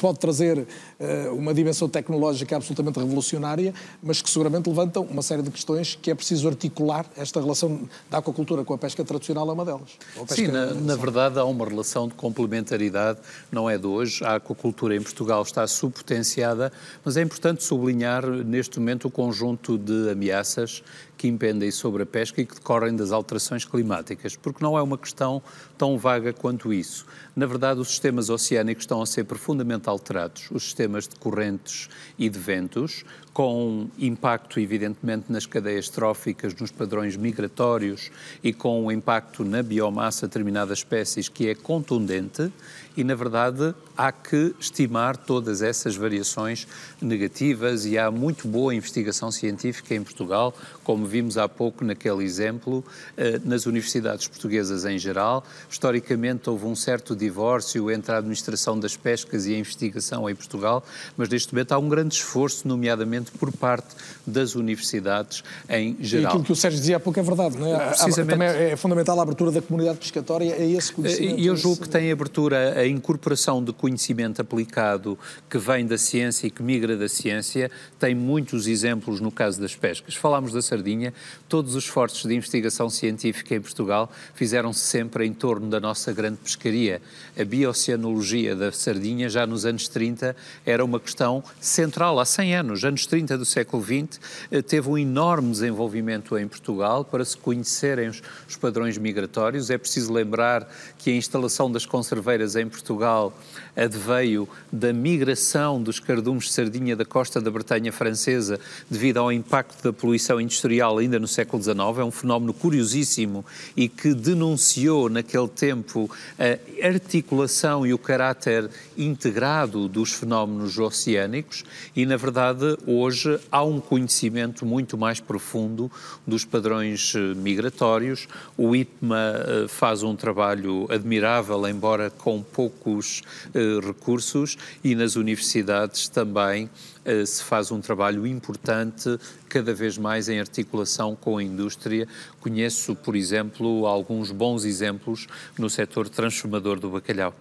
Pode trazer eh, uma dimensão tecnológica absolutamente revolucionária, mas que seguramente levantam uma série de questões que é preciso articular. Esta relação da aquacultura com a pesca tradicional é uma delas. Sim, na, na verdade há uma relação de complementaridade, não é de hoje. A aquacultura em Portugal está subpotenciada, mas é importante sublinhar neste momento o conjunto de ameaças que impendem sobre a pesca e que decorrem das alterações climáticas, porque não é uma questão tão vaga quanto isso. Na verdade, os sistemas oceânicos estão a ser profundamente alterados, os sistemas de correntes e de ventos, com impacto, evidentemente, nas cadeias tróficas, nos padrões migratórios e com um impacto na biomassa de determinadas espécies que é contundente e, na verdade, há que estimar todas essas variações negativas e há muito boa investigação científica em Portugal, como vimos há pouco naquele exemplo, eh, nas universidades portuguesas em geral, historicamente houve um certo divórcio entre a administração das pescas e a investigação em Portugal, mas neste momento há um grande esforço, nomeadamente por parte das universidades em geral. E aquilo que o Sérgio dizia há pouco é verdade, não é? Precisamente. Também é fundamental a abertura da comunidade pescatória a esse conhecimento. E eu julgo que tem abertura a incorporação de conhecimento aplicado que vem da ciência e que migra da ciência, tem muitos exemplos no caso das pescas. Falámos da sardinha, todos os esforços de investigação científica em Portugal fizeram-se sempre em torno da nossa grande pescaria. A bioceanologia da sardinha, já nos anos 30, era uma questão central, há 100 anos, anos 30 do século XX, eh, teve um enorme desenvolvimento em Portugal para se conhecerem os, os padrões migratórios. É preciso lembrar que a instalação das conserveiras em Portugal adveio da migração dos cardumes de sardinha da costa da Bretanha francesa devido ao impacto da poluição industrial ainda no século XIX. É um fenómeno curiosíssimo e que denunciou naquele tempo a articulação e o caráter integrado dos fenómenos oceânicos e, na verdade, hoje há um conhecimento muito mais profundo dos padrões eh, migratórios. O IPMA eh, faz um trabalho admirável, embora com poucos eh, recursos, e nas universidades também eh, se faz um trabalho importante, cada vez mais em articulação com a indústria. Conheço, por exemplo, alguns bons exemplos no setor transformador do bacalhau.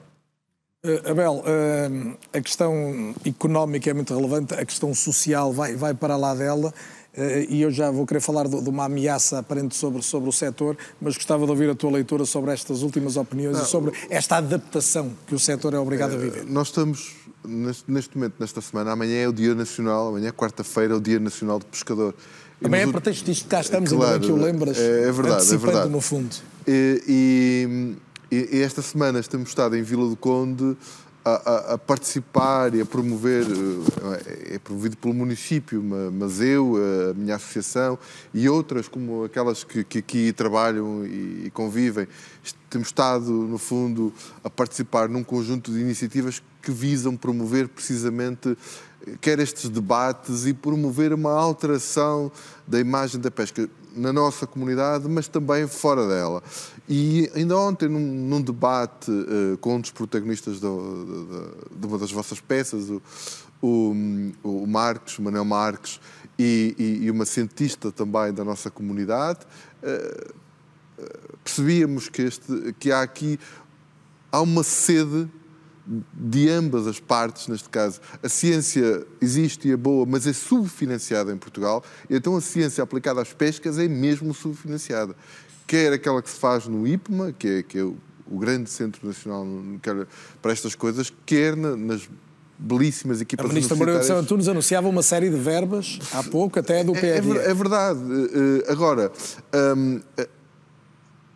Uh, Abel, a questão económica é muito relevante, a questão social vai, vai para lá dela. Uh, e eu já vou querer falar de, de, uma ameaça aparente sobre, sobre o setor, mas gostava de ouvir a tua leitura sobre estas últimas opiniões Não, e sobre esta adaptação que o setor é obrigado a viver. Nós estamos neste, neste momento, nesta semana, amanhã é o Dia Nacional, amanhã, quarta-feira, é o Dia Nacional do Pescador. Também é pretexto disto, cá estamos, claro, ainda bem que o lembras, é, é verdade, é verdade. no fundo. E, e, e, esta semana temos estado em Vila do Conde a, a, a, participar e a promover, eh, é promovido pelo município, mas eu, a minha associação e outras como aquelas que, que aqui trabalham e, e convivem, temos estado, no fundo, a participar num conjunto de iniciativas que visam promover precisamente quer estes debates e promover uma alteração da imagem da pesca na nossa comunidade, mas também fora dela. E ainda ontem, num, num debate uh, com um dos protagonistas do, de, uma das vossas peças, o, o, o Marcos, o Manuel Marques, e, e, e, uma cientista também da nossa comunidade, uh, percebíamos que, este, que há aqui há uma sede de ambas as partes, neste caso. A ciência existe e é boa, mas é subfinanciada em Portugal, e então a ciência aplicada às pescas é mesmo subfinanciada. Quer aquela que se faz no IPMA, que é, que é o, o grande centro nacional para estas coisas, quer na, nas belíssimas equipas A ministra Moreira de São Antunes anunciava uma série de verbas, há pouco, até do PRR. É, é, é verdade. Eh, agora, um,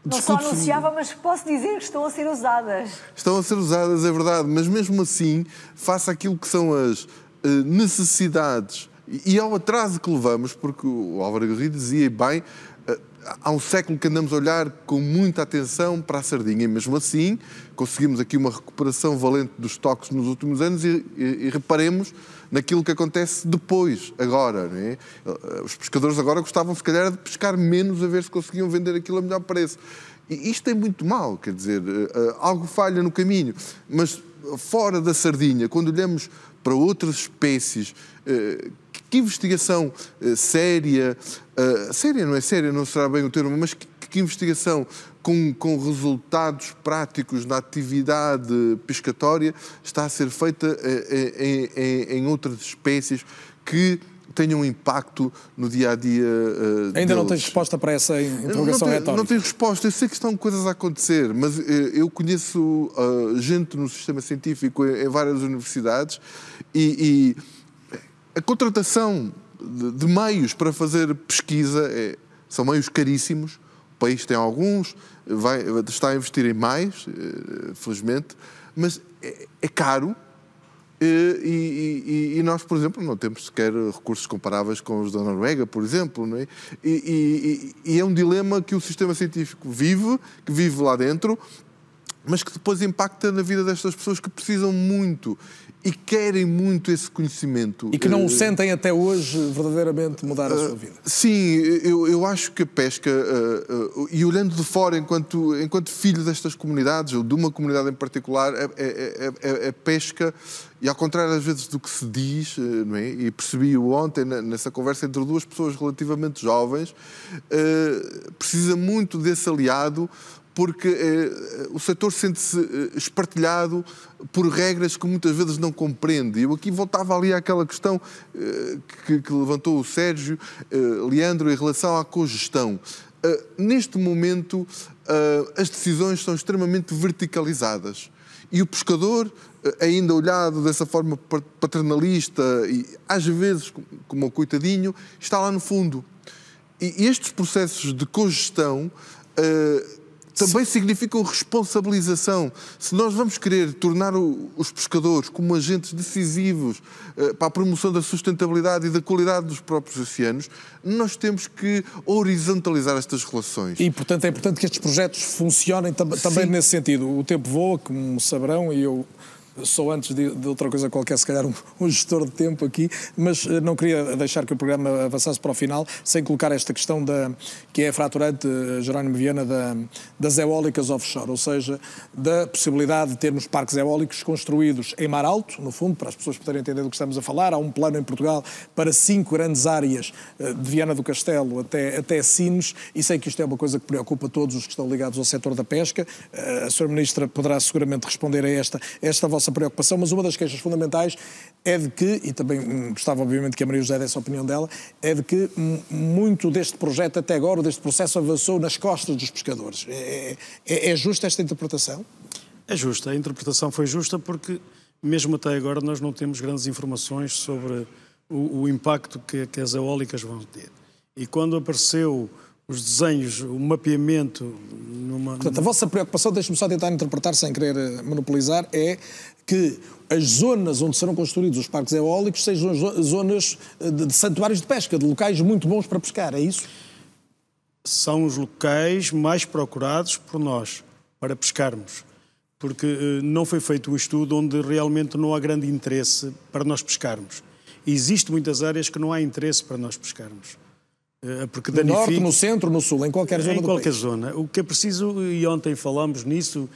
não só anunciava, mas posso dizer que estão a ser usadas. Estão a ser usadas, é verdade, mas mesmo assim, faça aquilo que são as eh, necessidades e ao atraso que levamos, porque o Álvaro Garrido dizia bem, eh, há um século que andamos a olhar com muita atenção para a sardinha e mesmo assim conseguimos aqui uma recuperação valente dos toques nos últimos anos e, e, e reparemos naquilo que acontece depois, agora. É? Eh, os pescadores agora gostavam, se calhar, de pescar menos a ver se conseguiam vender aquilo a melhor preço. E isto é muito mal, quer dizer, eh, eh, algo falha no caminho. Mas fora da sardinha, quando olhamos para outras espécies, que investigação séria, séria não é séria, não será bem o termo, mas que investigação com, com resultados práticos na atividade pescatória está a ser feita eh, eh, em, em, em outras espécies que tenham um impacto no dia a dia. Uh, Ainda deles. não tens resposta para essa interrogação não retórica? Não tenho resposta. Eu sei que estão coisas a acontecer, mas uh, eu conheço uh, gente no sistema científico em, em várias universidades e, e a contratação de, de, meios para fazer pesquisa é, são meios caríssimos. O país tem alguns, vai, está a investir em mais, eh, felizmente, mas é, é caro eh, e, e, e, nós, por exemplo, não temos sequer recursos comparáveis com os da Noruega, por exemplo. Não é? E, e, é um dilema que o sistema científico vive, que vive lá dentro, mas que depois impacta na vida destas pessoas que precisam muito e querem muito esse conhecimento. E que não o Uh, sentem até hoje verdadeiramente mudar a sua vida. Sim, eu, eu acho que a pesca, uh, e olhando de fora enquanto, enquanto filho destas comunidades, ou de uma comunidade em particular, a, a- a- a- pesca, e ao contrário às vezes do que se diz, não é? e percebi-o ontem nessa conversa entre duas pessoas relativamente jovens, precisa muito desse aliado porque eh, o setor sente-se eh, espartilhado por regras que muitas vezes não compreende. Eu aqui voltava ali àquela questão eh, que, que levantou o Sérgio, eh, Leandro, em relação à cogestão. Eh, neste momento, eh, as decisões são extremamente verticalizadas. E o pescador, eh, ainda olhado dessa forma pa- paternalista e às vezes como um coitadinho, está lá no fundo. E estes processos de cogestão eh, também significam responsabilização. Se nós vamos querer tornar o- os pescadores como agentes decisivos eh, para a promoção da sustentabilidade e da qualidade dos próprios oceanos, nós temos que horizontalizar estas relações. E, portanto, é importante que estes projetos funcionem tam- também Sim. nesse sentido. O tempo voa, como saberão, e eu sou, antes de, de outra coisa qualquer, se calhar, um, um gestor de tempo aqui, mas eh, não queria deixar que o programa avançasse para o final sem colocar esta questão da, que é fraturante, eh, Jerónimo Viana, da, das eólicas offshore, ou seja, da possibilidade de termos parques eólicos construídos em mar alto, no fundo, para as pessoas poderem entender do que estamos a falar. Há um plano em Portugal para cinco grandes áreas, eh, de Viana do Castelo até, até Sines, e sei que isto é uma coisa que preocupa todos os que estão ligados ao setor da pesca. A Sra. Ministra poderá seguramente responder a esta, esta vossa preocupação, mas uma das queixas fundamentais é de que, e também hum, gostava obviamente que a Maria José desse a opinião dela, é de que hum, muito deste projeto até agora, deste processo, avançou nas costas dos pescadores. É, é, é justa esta interpretação? É justa, a interpretação foi justa porque, mesmo até agora, nós não temos grandes informações sobre o, o impacto que, que as eólicas vão ter. E quando apareceu os desenhos, o mapeamento numa. Portanto, a vossa preocupação, deixe-me só tentar interpretar sem querer eh, monopolizar, é que as zonas onde serão construídos os parques eólicos sejam zo- zonas eh, de, de santuários de pesca, de locais muito bons para pescar, é isso? são os locais mais procurados por nós para pescarmos. Porque eh, não foi feito um estudo onde realmente não há grande interesse para nós pescarmos. Existem muitas áreas que não há interesse para nós pescarmos. Eh, Porque No norte, danifica- no centro, no sul, em qualquer zona em qualquer país. zona. O que é preciso, e ontem falámos nisso,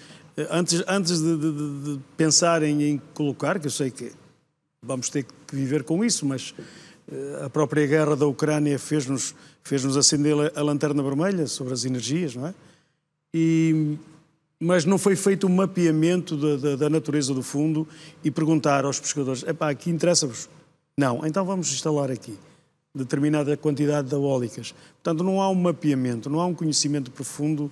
antes, antes de, de- de- pensarem em colocar, que eu sei que vamos ter que viver com isso, mas eh, a própria guerra da Ucrânia fez-nos fez-nos acender a- a lanterna vermelha sobre as energias, não é? E, mas não foi feito um mapeamento da, da- da natureza do fundo e perguntar aos pescadores: epá, aqui interessa-vos? Não, então vamos instalar aqui determinada quantidade de eólicas. Portanto, não há um mapeamento, não há um conhecimento profundo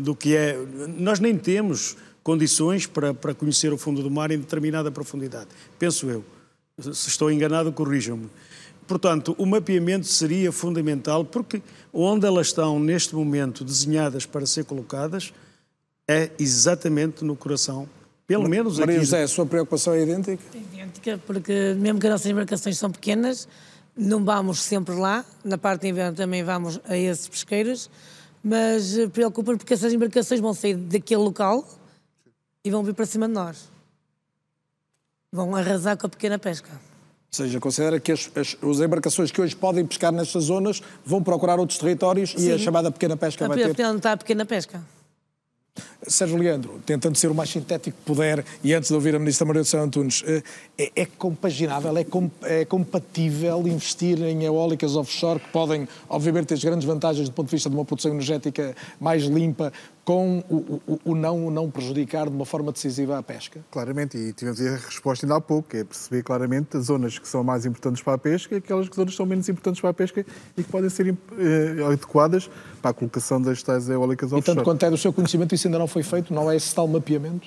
do que é. Nós nem temos condições para, para conhecer o fundo do mar em determinada profundidade. Penso eu. Se estou enganado, corrijam-me. Portanto, o mapeamento seria fundamental porque onde elas estão neste momento desenhadas para ser colocadas é exatamente no coração, pelo menos Maria aqui. José, a sua preocupação é idêntica? idêntica, porque mesmo que as nossas embarcações são pequenas, não vamos sempre lá. Na parte de inverno também vamos a esses pesqueiros, mas eh, preocupa-nos porque essas embarcações vão sair daquele local e vão vir para cima de nós. Vão arrasar com a pequena pesca. Ou seja, considera que as, as, as embarcações que hoje podem pescar nestas zonas vão procurar outros territórios e a Sim. chamada pequena pesca A vai ter... não está a pequena pesca. Sérgio Leandro, tentando ser o mais sintético que puder, e antes de ouvir a Ministra Maria do Céu Antunes, eh, é, é compaginável, é, com, é compatível investir em eólicas offshore que podem, obviamente, ter grandes vantagens do ponto de vista de uma produção energética mais limpa, com o, o, o não, o não prejudicar de uma forma decisiva a pesca? Claramente, e tivemos a resposta ainda há pouco, que é perceber claramente as zonas que são mais importantes para a pesca e aquelas que zonas são menos importantes para a pesca e que podem ser eh, adequadas para a colocação das tais eólicas E offshore. tanto quanto é do seu conhecimento, isso ainda não foi feito? Não é esse tal mapeamento?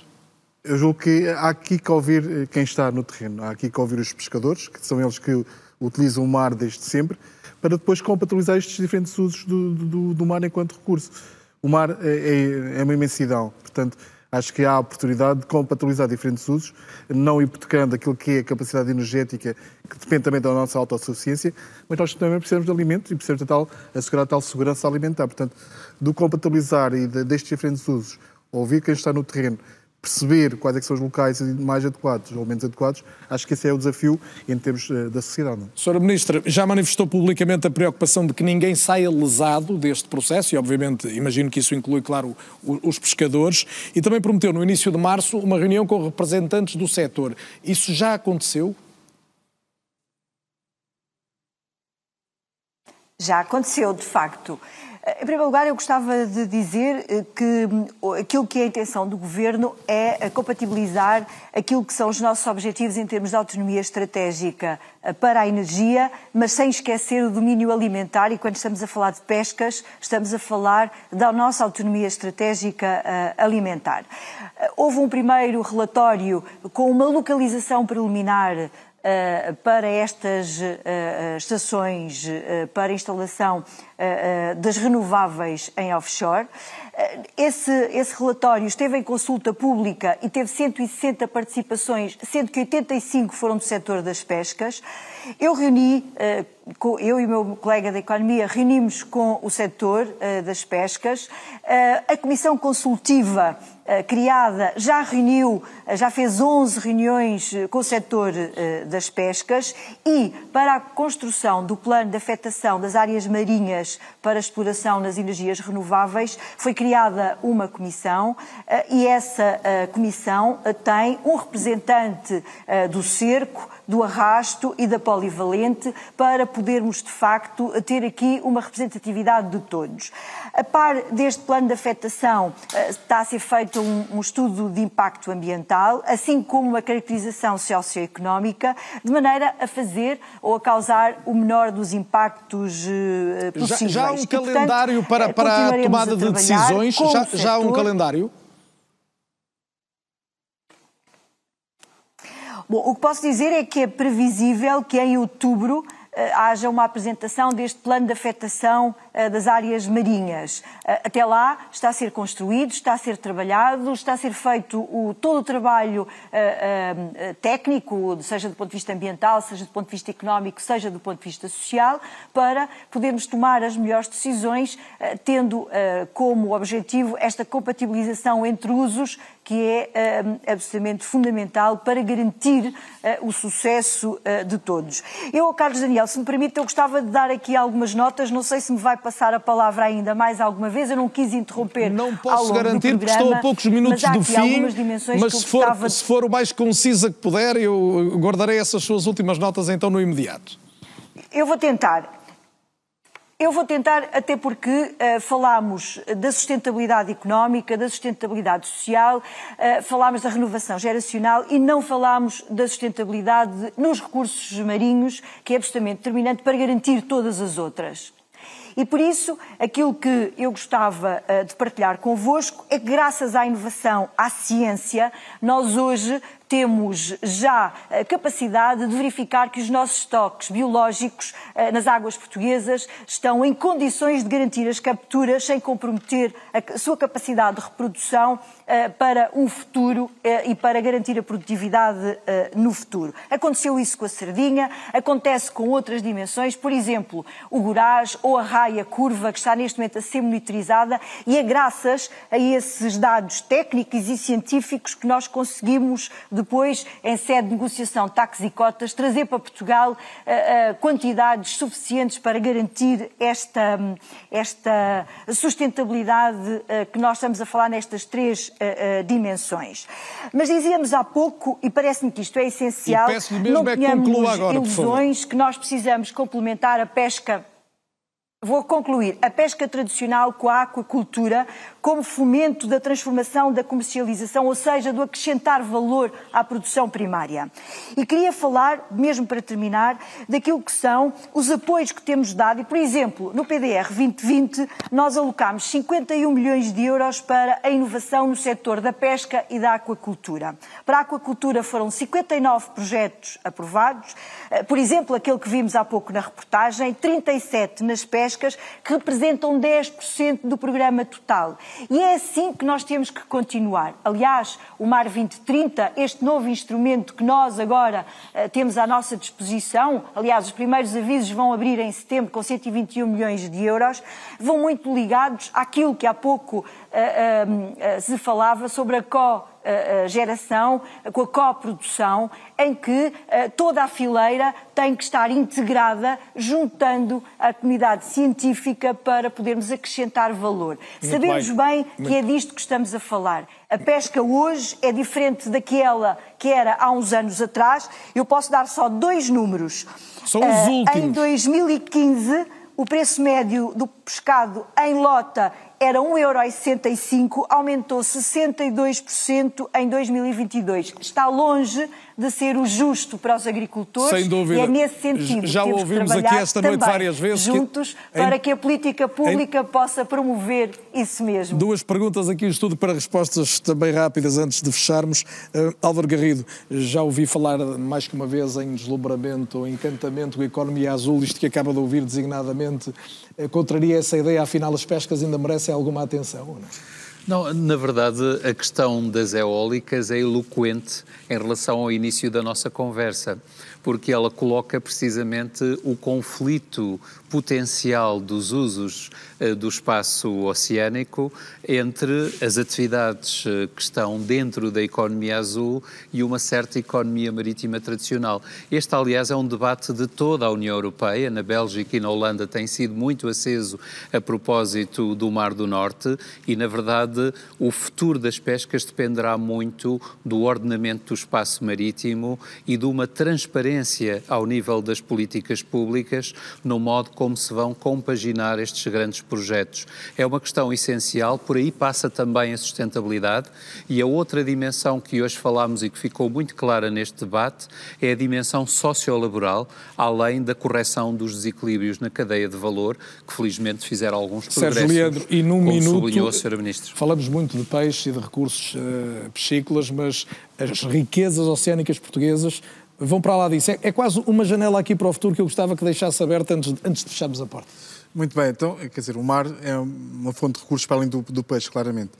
Eu julgo que há aqui que ouvir eh, quem está no terreno, há aqui que ouvir os pescadores, que são eles que utilizam o mar desde sempre, para depois compatibilizar estes diferentes usos do, do, do mar enquanto recurso. O mar é, é- é uma imensidão, portanto, acho que há a oportunidade de compatibilizar diferentes usos, não hipotecando aquilo que é a capacidade energética, que depende também da nossa autossuficiência, mas nós também precisamos de alimentos e precisamos de tal, assegurar tal segurança alimentar. Portanto, do compatibilizar e de, destes diferentes usos, ouvir quem está no terreno, perceber quais é são os locais mais adequados, ou menos adequados, acho que esse é o desafio em termos uh, da sociedade. Senhora Ministra, já manifestou publicamente a preocupação de que ninguém saia lesado deste processo e, obviamente, imagino que isso inclui, claro, os pescadores, e também prometeu no início de março uma reunião com representantes do setor. Isso já aconteceu? Já aconteceu, de facto. Em primeiro lugar, eu gostava de dizer eh, que aquilo que é a intenção do Governo é compatibilizar aquilo que são os nossos objetivos em termos de autonomia estratégica eh, para a energia, mas sem esquecer o domínio alimentar. E quando estamos a falar de pescas, estamos a falar da nossa autonomia estratégica eh, alimentar. Houve um primeiro relatório com uma localização preliminar eh, para estas eh, eh, estações para instalação das renováveis em offshore. Esse, esse, relatório esteve em consulta pública e teve 160 participações, sendo que 85 foram do setor das pescas. Eu reuni, eu e o meu colega da Economia, reunimos com o setor das pescas. A Comissão Consultiva eh, criada já reuniu, eh, já fez 11 reuniões eh, com o setor das pescas e para a construção do plano de afetação das áreas marinhas para exploração nas energias renováveis foi criada uma comissão e essa comissão tem um representante do cerco, do arrasto e da polivalente para podermos de facto ter aqui uma representatividade de todos. A par deste plano de afetação está a ser feito um, um, estudo de impacto ambiental, assim como uma caracterização socioeconómica, de maneira a fazer ou a causar o menor dos impactos possíveis. Já, já há um e, calendário portanto, para, para a tomada a de decisões? Já, já há um calendário? Bom, o que posso dizer é que é previsível que em outubro eh, haja uma apresentação deste plano de afetação das áreas marinhas. Eh, até lá está a ser construído, está a ser trabalhado, está a ser feito o, todo o trabalho técnico, seja do ponto de vista ambiental, seja do ponto de vista económico, seja do ponto de vista social, para podermos tomar as melhores decisões, tendo como objetivo esta compatibilização entre usos que é absolutamente fundamental para garantir o sucesso de todos. Eu, Carlos Daniel, se me permite, eu gostava de dar aqui algumas notas. Não sei se me vai passar a palavra ainda mais alguma vez. Eu não quis interromper. Não posso garantir, porque estou a poucos minutos do fim. Mas se for, gostava... se for o mais concisa que puder, eu guardarei essas suas últimas notas então no imediato. Eu vou tentar. Eu vou tentar, até porque uh, falámos da sustentabilidade económica, da sustentabilidade social, uh, falámos da renovação geracional e não falámos da sustentabilidade nos recursos marinhos, que é absolutamente determinante para garantir todas as outras. E por isso, aquilo que eu gostava uh, de partilhar convosco é que, graças à inovação, à ciência, nós hoje temos já a capacidade de verificar que os nossos estoques biológicos eh, nas águas portuguesas estão em condições de garantir as capturas sem comprometer a sua capacidade de reprodução eh, para um futuro eh, e para garantir a produtividade no futuro. Aconteceu isso com a sardinha, acontece com outras dimensões, por exemplo, o Gorás ou a raia curva, que está neste momento a ser monitorizada, e é graças a esses dados técnicos e científicos que nós conseguimos, de depois, em sede de negociação taxas e cotas, trazer para Portugal quantidades suficientes para garantir esta, esta sustentabilidade que nós estamos a falar nestas três dimensões. Mas dizíamos há pouco, e parece-me que isto é essencial, não é tenhamos agora, ilusões que nós precisamos complementar a pesca Vou concluir. A pesca tradicional com a aquacultura como fomento da transformação da comercialização, ou seja, do acrescentar valor à produção primária. E queria falar, mesmo para terminar, daquilo que são os apoios que temos dado. E, por exemplo, no PDR 2020, nós alocámos 51 milhões de euros para a inovação no setor da pesca e da aquacultura. Para a aquacultura foram 59 projetos aprovados, eh, por exemplo, aquele que vimos há pouco na reportagem, 37 nas pescas pescas, que representam 10% do programa total. E é assim que nós temos que continuar. Aliás, o Mar 2030, este novo instrumento que nós agora uh, temos à nossa disposição, aliás, os primeiros avisos vão abrir em setembro com 121 milhões de euros, vão muito ligados àquilo que há pouco se falava sobre a co geração, com a coprodução, em que toda a fileira tem que estar integrada, juntando a comunidade científica para podermos acrescentar valor. Muito Sabemos bem, bem que é disto que estamos a falar. A pesca hoje é diferente daquela que era há uns anos atrás. Eu posso dar só dois números. São os últimos. Em 2015, o preço médio do pescado em lota era 1,65€, aumentou 62% em 2022. Está longe de ser o justo para os agricultores. Sem dúvida. E é nesse sentido Já que ouvimos aqui esta noite várias vezes. Juntos que... para que a política pública em... possa promover isso mesmo. Duas perguntas aqui, estudo para respostas também rápidas antes de fecharmos. Uh, Álvaro Garrido, já ouvi falar mais que uma vez em deslumbramento ou encantamento economia azul, isto que acaba de ouvir designadamente, uh, contraria essa ideia, afinal as pescas ainda merecem alguma atenção? Não? Não, na verdade, a questão das eólicas é eloquente em relação ao início da nossa conversa, porque ela coloca precisamente o conflito potencial dos usos uh, do espaço oceânico entre as atividades uh, que estão dentro da economia azul e uma certa economia marítima tradicional. Este, aliás, é um debate de toda a União Europeia. Na Bélgica e na Holanda tem sido muito aceso a propósito do Mar do Norte e, na verdade, o futuro das pescas dependerá muito do ordenamento do espaço marítimo e de uma transparência ao nível das políticas públicas no modo como como se vão compaginar estes grandes projetos. É uma questão essencial, por aí passa também a sustentabilidade e a outra dimensão que hoje falámos e que ficou muito clara neste debate é a dimensão sociolaboral, além da correção dos desequilíbrios na cadeia de valor, que felizmente fizeram alguns progressos. Sérgio Leandro, e num minuto. Falamos muito de peixe e de recursos uh, piscícolas, mas as riquezas oceânicas portuguesas vão para lá disso. É, é, quase uma janela aqui para o futuro que eu gostava que deixasse aberta antes, antes de fecharmos a porta. Muito bem, então, quer dizer, o mar é uma fonte de recursos para além do, do peixe, claramente.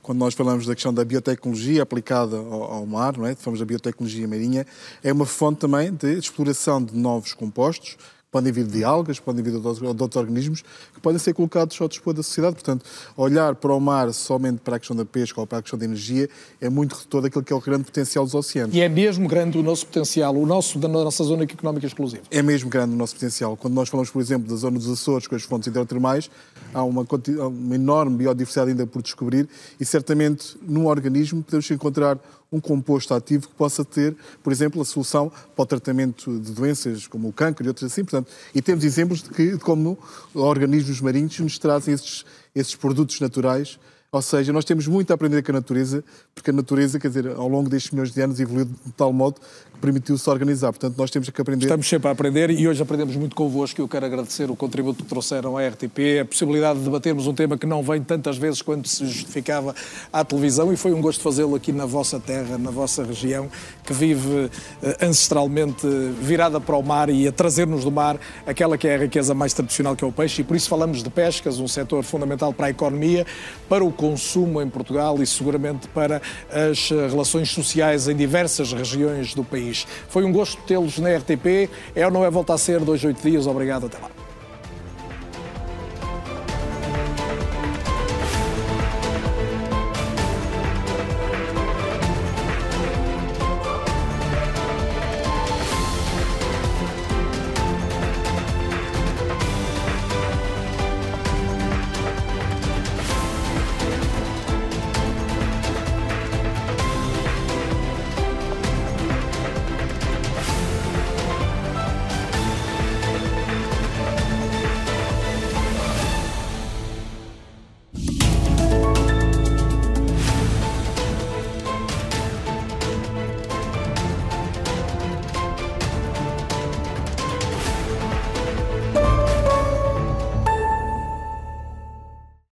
Quando nós falamos da questão da biotecnologia aplicada ao, ao mar, não é? falamos da biotecnologia marinha, é uma fonte também de exploração de novos compostos, podem vir de algas, podem vir de outros organismos, que podem ser colocados ao dispor da sociedade. Portanto, olhar para o mar somente para a questão da pesca ou para a questão da energia é muito redutor daquilo que é o grande potencial dos oceanos. E é mesmo grande o nosso potencial, o nosso, da nossa zona económica exclusiva. É mesmo grande o nosso potencial. Quando nós falamos, por exemplo, da zona dos Açores com as fontes hidrotermais, há uma, uma enorme biodiversidade ainda por descobrir e certamente num organismo podemos encontrar um composto ativo que possa ter, por exemplo, a solução para o tratamento de doenças como o câncer e outras assim. Portanto, e temos exemplos de, que, de como organismos marinhos nos trazem esses, esses produtos naturais ou seja, nós temos muito a aprender com a natureza, porque a natureza, quer dizer, ao longo destes milhões de anos evoluiu de tal modo permitiu-se organizar. Portanto, nós temos que aprender. Estamos sempre a aprender e hoje aprendemos muito convosco. Eu quero agradecer o contributo que trouxeram à RTP, a possibilidade de debatermos um tema que não vem tantas vezes quanto se justificava à televisão e foi um gosto fazê-lo aqui na vossa terra, na vossa região, que vive eh, ancestralmente virada para o mar e a trazer-nos do mar aquela que é a riqueza mais tradicional que é o peixe e por isso falamos de pescas, um setor fundamental para a economia, para o consumo em Portugal e seguramente para as relações sociais em diversas regiões do Foi um gosto tê-los na RTP. É ou não é volta a ser dois, oito dias. Obrigado, até lá.